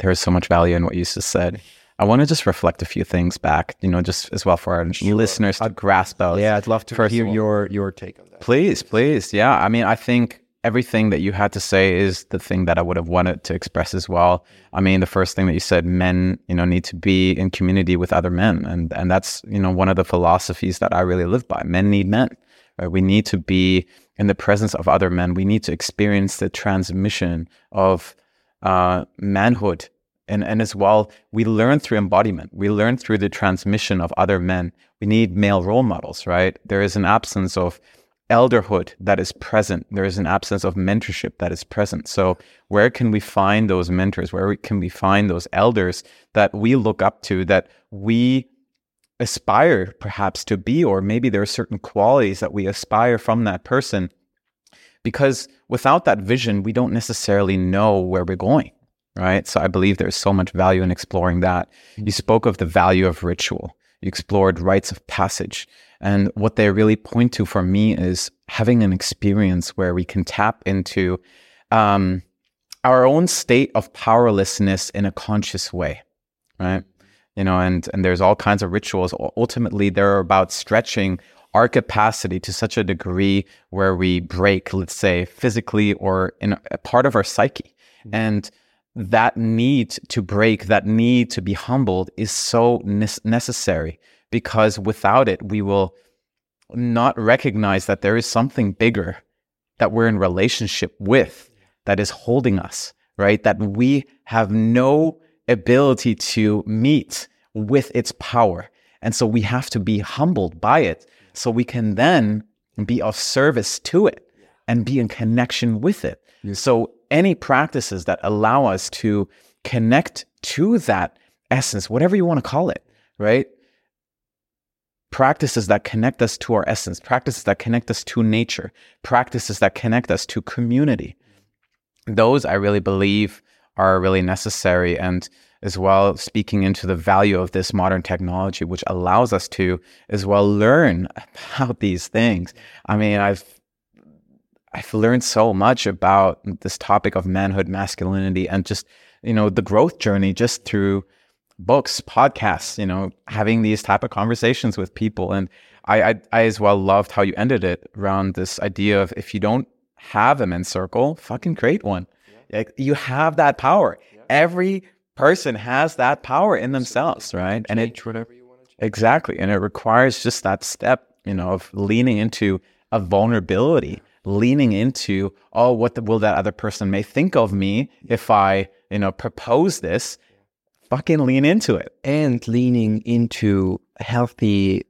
There is so much value in what you just said. I want to just reflect a few things back, you know, just as well for our listeners to grasp out. Yeah, I'd love to hear all- your your take on that. Please, please. Yeah. I mean, I think everything that you had to say is the thing that I would have wanted to express as well. I mean, the first thing that you said, men, you know, need to be in community with other men. And and that's, you know, one of the philosophies that I really live by. Men need men. Right? We need to be in the presence of other men. We need to experience the transmission of uh, manhood. And, and as well, we learn through embodiment. We learn through the transmission of other men. We need male role models, right? There is an absence of elderhood that is present. There is an absence of mentorship that is present. So, where can we find those mentors? Where can we find those elders that we look up to, that we aspire perhaps to be, or maybe there are certain qualities that we aspire from that person? Because without that vision, we don't necessarily know where we're going, right? So, I believe there's so much value in exploring that. You spoke of the value of ritual. You explored rites of passage. And what they really point to for me is having an experience where we can tap into um, our own state of powerlessness in a conscious way, right? You know, and and there's all kinds of rituals. Ultimately, they're about stretching our capacity to such a degree where we break, let's say, physically or in a, a part of our psyche, and that need to break, that need to be humbled, is so necessary because without it, we will not recognize that there is something bigger that we're in relationship with that is holding us, right? That we have no ability to meet with its power. And so we have to be humbled by it so we can then be of service to it and be in connection with it. So any practices that allow us to connect to that essence, whatever you want to call it, right? Practices that connect us to our essence, practices that connect us to nature, practices that connect us to community. Those I really believe are really necessary. And as well, speaking into the value of this modern technology, which allows us to as well learn [LAUGHS] about these things. I mean, I've I've learned so much about this topic of manhood, masculinity, and just you know the growth journey just through books, podcasts. You know, having these type of conversations with people, and I I, I as well loved how you ended it around this idea of if you don't have a men's circle, fucking create one. Like, you have that power. Every person has that power in themselves, right? And it whatever you want to change. Exactly. And it requires just that step, you know, of leaning into a vulnerability, leaning into, oh, what the, will that other person may think of me if I, you know, propose this? Fucking lean into it. and leaning into healthy,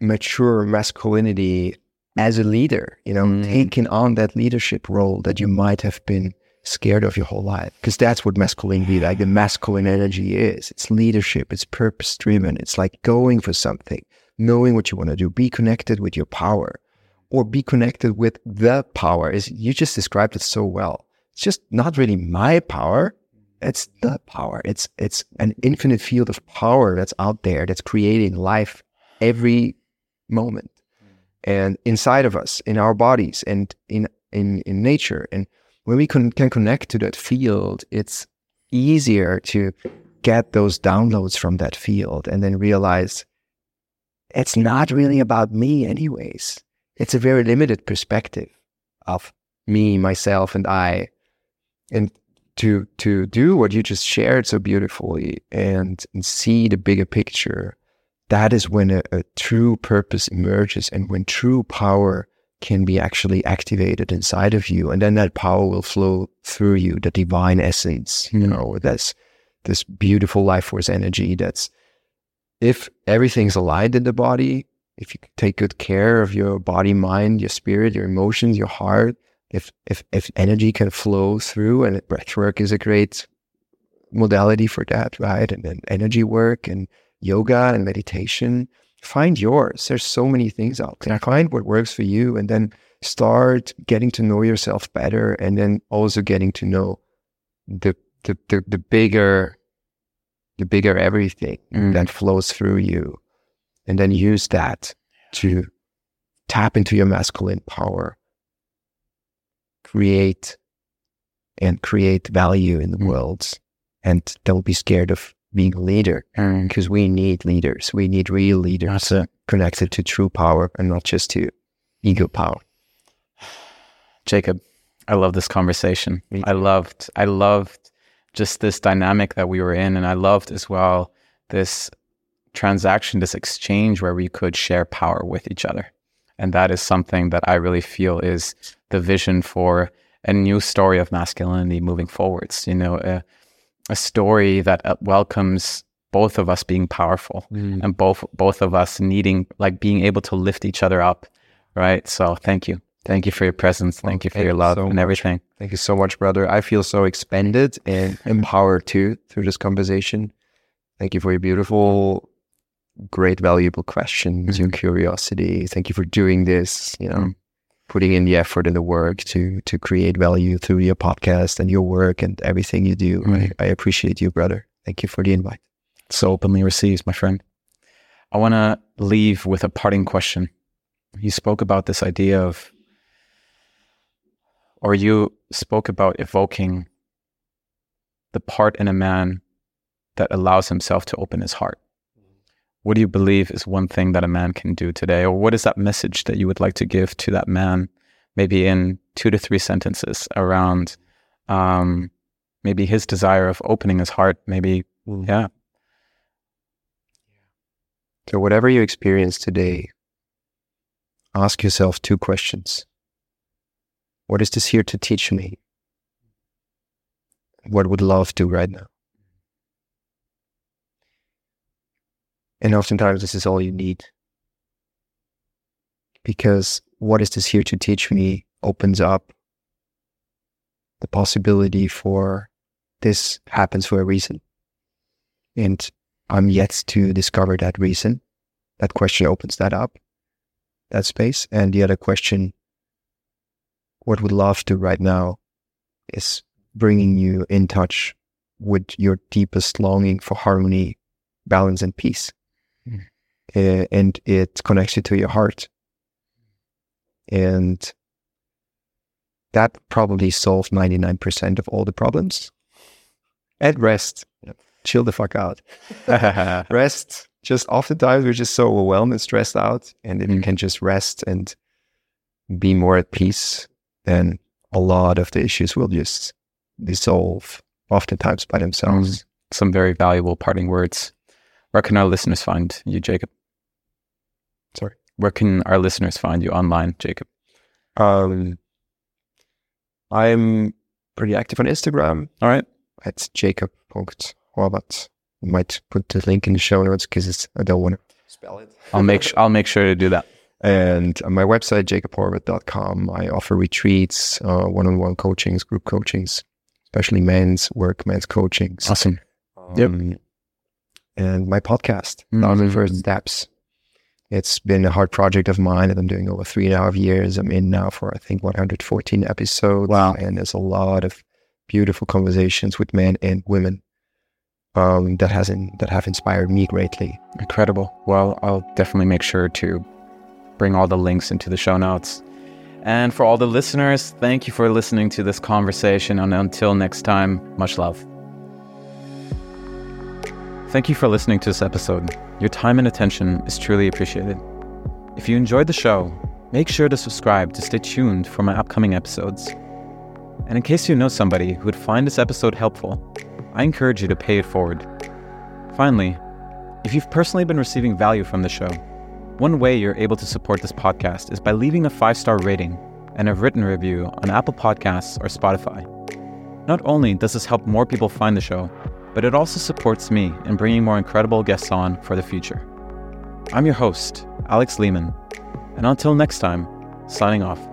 mature masculinity as a leader, you know, Mm. taking on that leadership role that you might have been scared of your whole life. Because that's what masculinity, like the masculine energy is. It's leadership, it's purpose driven. It's like going for something, knowing what you want to do, be connected with your power or be connected with the power. Is you just described it so well. It's just not really my power. It's the power. It's it's an infinite field of power that's out there that's creating life every moment and inside of us, in our bodies, and in in in nature. And when we can, can connect to that field, it's easier to get those downloads from that field and then realize it's not really about me, anyways. It's a very limited perspective of me, myself, and I. And to to do what you just shared so beautifully and, and see the bigger picture, that is when a, a true purpose emerges and when true power can be actually activated inside of you. And then that power will flow through you, the divine essence, you Mm. know, that's this beautiful life force energy that's if everything's aligned in the body, if you take good care of your body, mind, your spirit, your emotions, your heart, if if if energy can flow through, and breathwork is a great modality for that, right? And then energy work and yoga and meditation. Find yours. There's so many things out there. Find what works for you, and then start getting to know yourself better, and then also getting to know the the the, the bigger the bigger everything Mm. that flows through you and then use that to tap into your masculine power create and create value in the Mm. world and don't be scared of being a leader Mm. because we need leaders we need real leaders connected to true power and not just to ego power Jakob, I love this conversation. I loved, I loved just this dynamic that we were in, and I loved as well this transaction, this exchange where we could share power with each other, and that is something that I really feel is the vision for a new story of masculinity moving forwards. You know, a, a story that uh, welcomes both of us being powerful and both both of us needing like being able to lift each other up, right? So thank you. Thank you for your presence. Thank you for thank your you love so and much. everything. Thank you so much, brother. I feel so expanded and [LAUGHS] empowered too through this conversation. Thank you for your beautiful, great, valuable questions, your curiosity. Thank you for doing this, you know, Mm. putting in the effort and the work to to create value through your podcast and your work and everything you do. I, I appreciate you, brother. Thank you for the invite. So openly received, my friend. I want to leave with a parting question. You spoke about this idea of, or you spoke about evoking the part in a man that allows himself to open his heart. What do you believe is one thing that a man can do today? Or what is that message that you would like to give to that man, maybe in two to three sentences around um, maybe his desire of opening his heart? Maybe, yeah, So, whatever you experience today, ask yourself two questions What is this here to teach me? What would love do right now? And oftentimes, this is all you need. Because what is this here to teach me opens up the possibility for this happens for a reason. And I'm yet to discover that reason. That question opens that up, that space. And the other question, what would love do right now, is bringing you in touch with your deepest longing for harmony, balance, and peace. Mm. Uh, and it connects you to your heart. And that probably solved 99% of all the problems. At rest. Chill the fuck out [LAUGHS] rest. Just oftentimes we're just so overwhelmed and stressed out. And if you Mm. can just rest and be more at peace, then a lot of the issues will just dissolve oftentimes by themselves. some very valuable parting words. Where can our listeners find you, Jakob? Where can our listeners find you online, Jakob? Um, I'm pretty active on Instagram All right. at jakob.horvat. Might put the link in the show notes because I don't want to spell it. [LAUGHS] I'll make sh- I'll make sure to do that. And on my website, jakobhorvat.com, I offer retreats, uh, one-on-one coachings, group coachings, especially men's work, men's coachings. Awesome. Yep. Um, And my podcast, Mhm. Thousand First Steps. It's been a hard project of mine that I'm doing over three and a half years. I'm in now for, I think, 114 episodes. Wow. And there's a lot of beautiful conversations with men and women um, that, has in, that have inspired me greatly. Incredible. Well, I'll definitely make sure to bring all the links into the show notes. And for all the listeners, thank you for listening to this conversation. And until next time, much love. Thank you for listening to this episode. Your time and attention is truly appreciated. If you enjoyed the show, make sure to subscribe to stay tuned for my upcoming episodes. And in case you know somebody who would find this episode helpful, I encourage you to pay it forward. Finally, if you've personally been receiving value from the show, one way you're able to support this podcast is by leaving a five star rating and a written review on Apple Podcasts or Spotify. Not only does this help more people find the show, but it also supports me in bringing more incredible guests on for the future. I'm your host, Alex Lehmann, and until next time, signing off.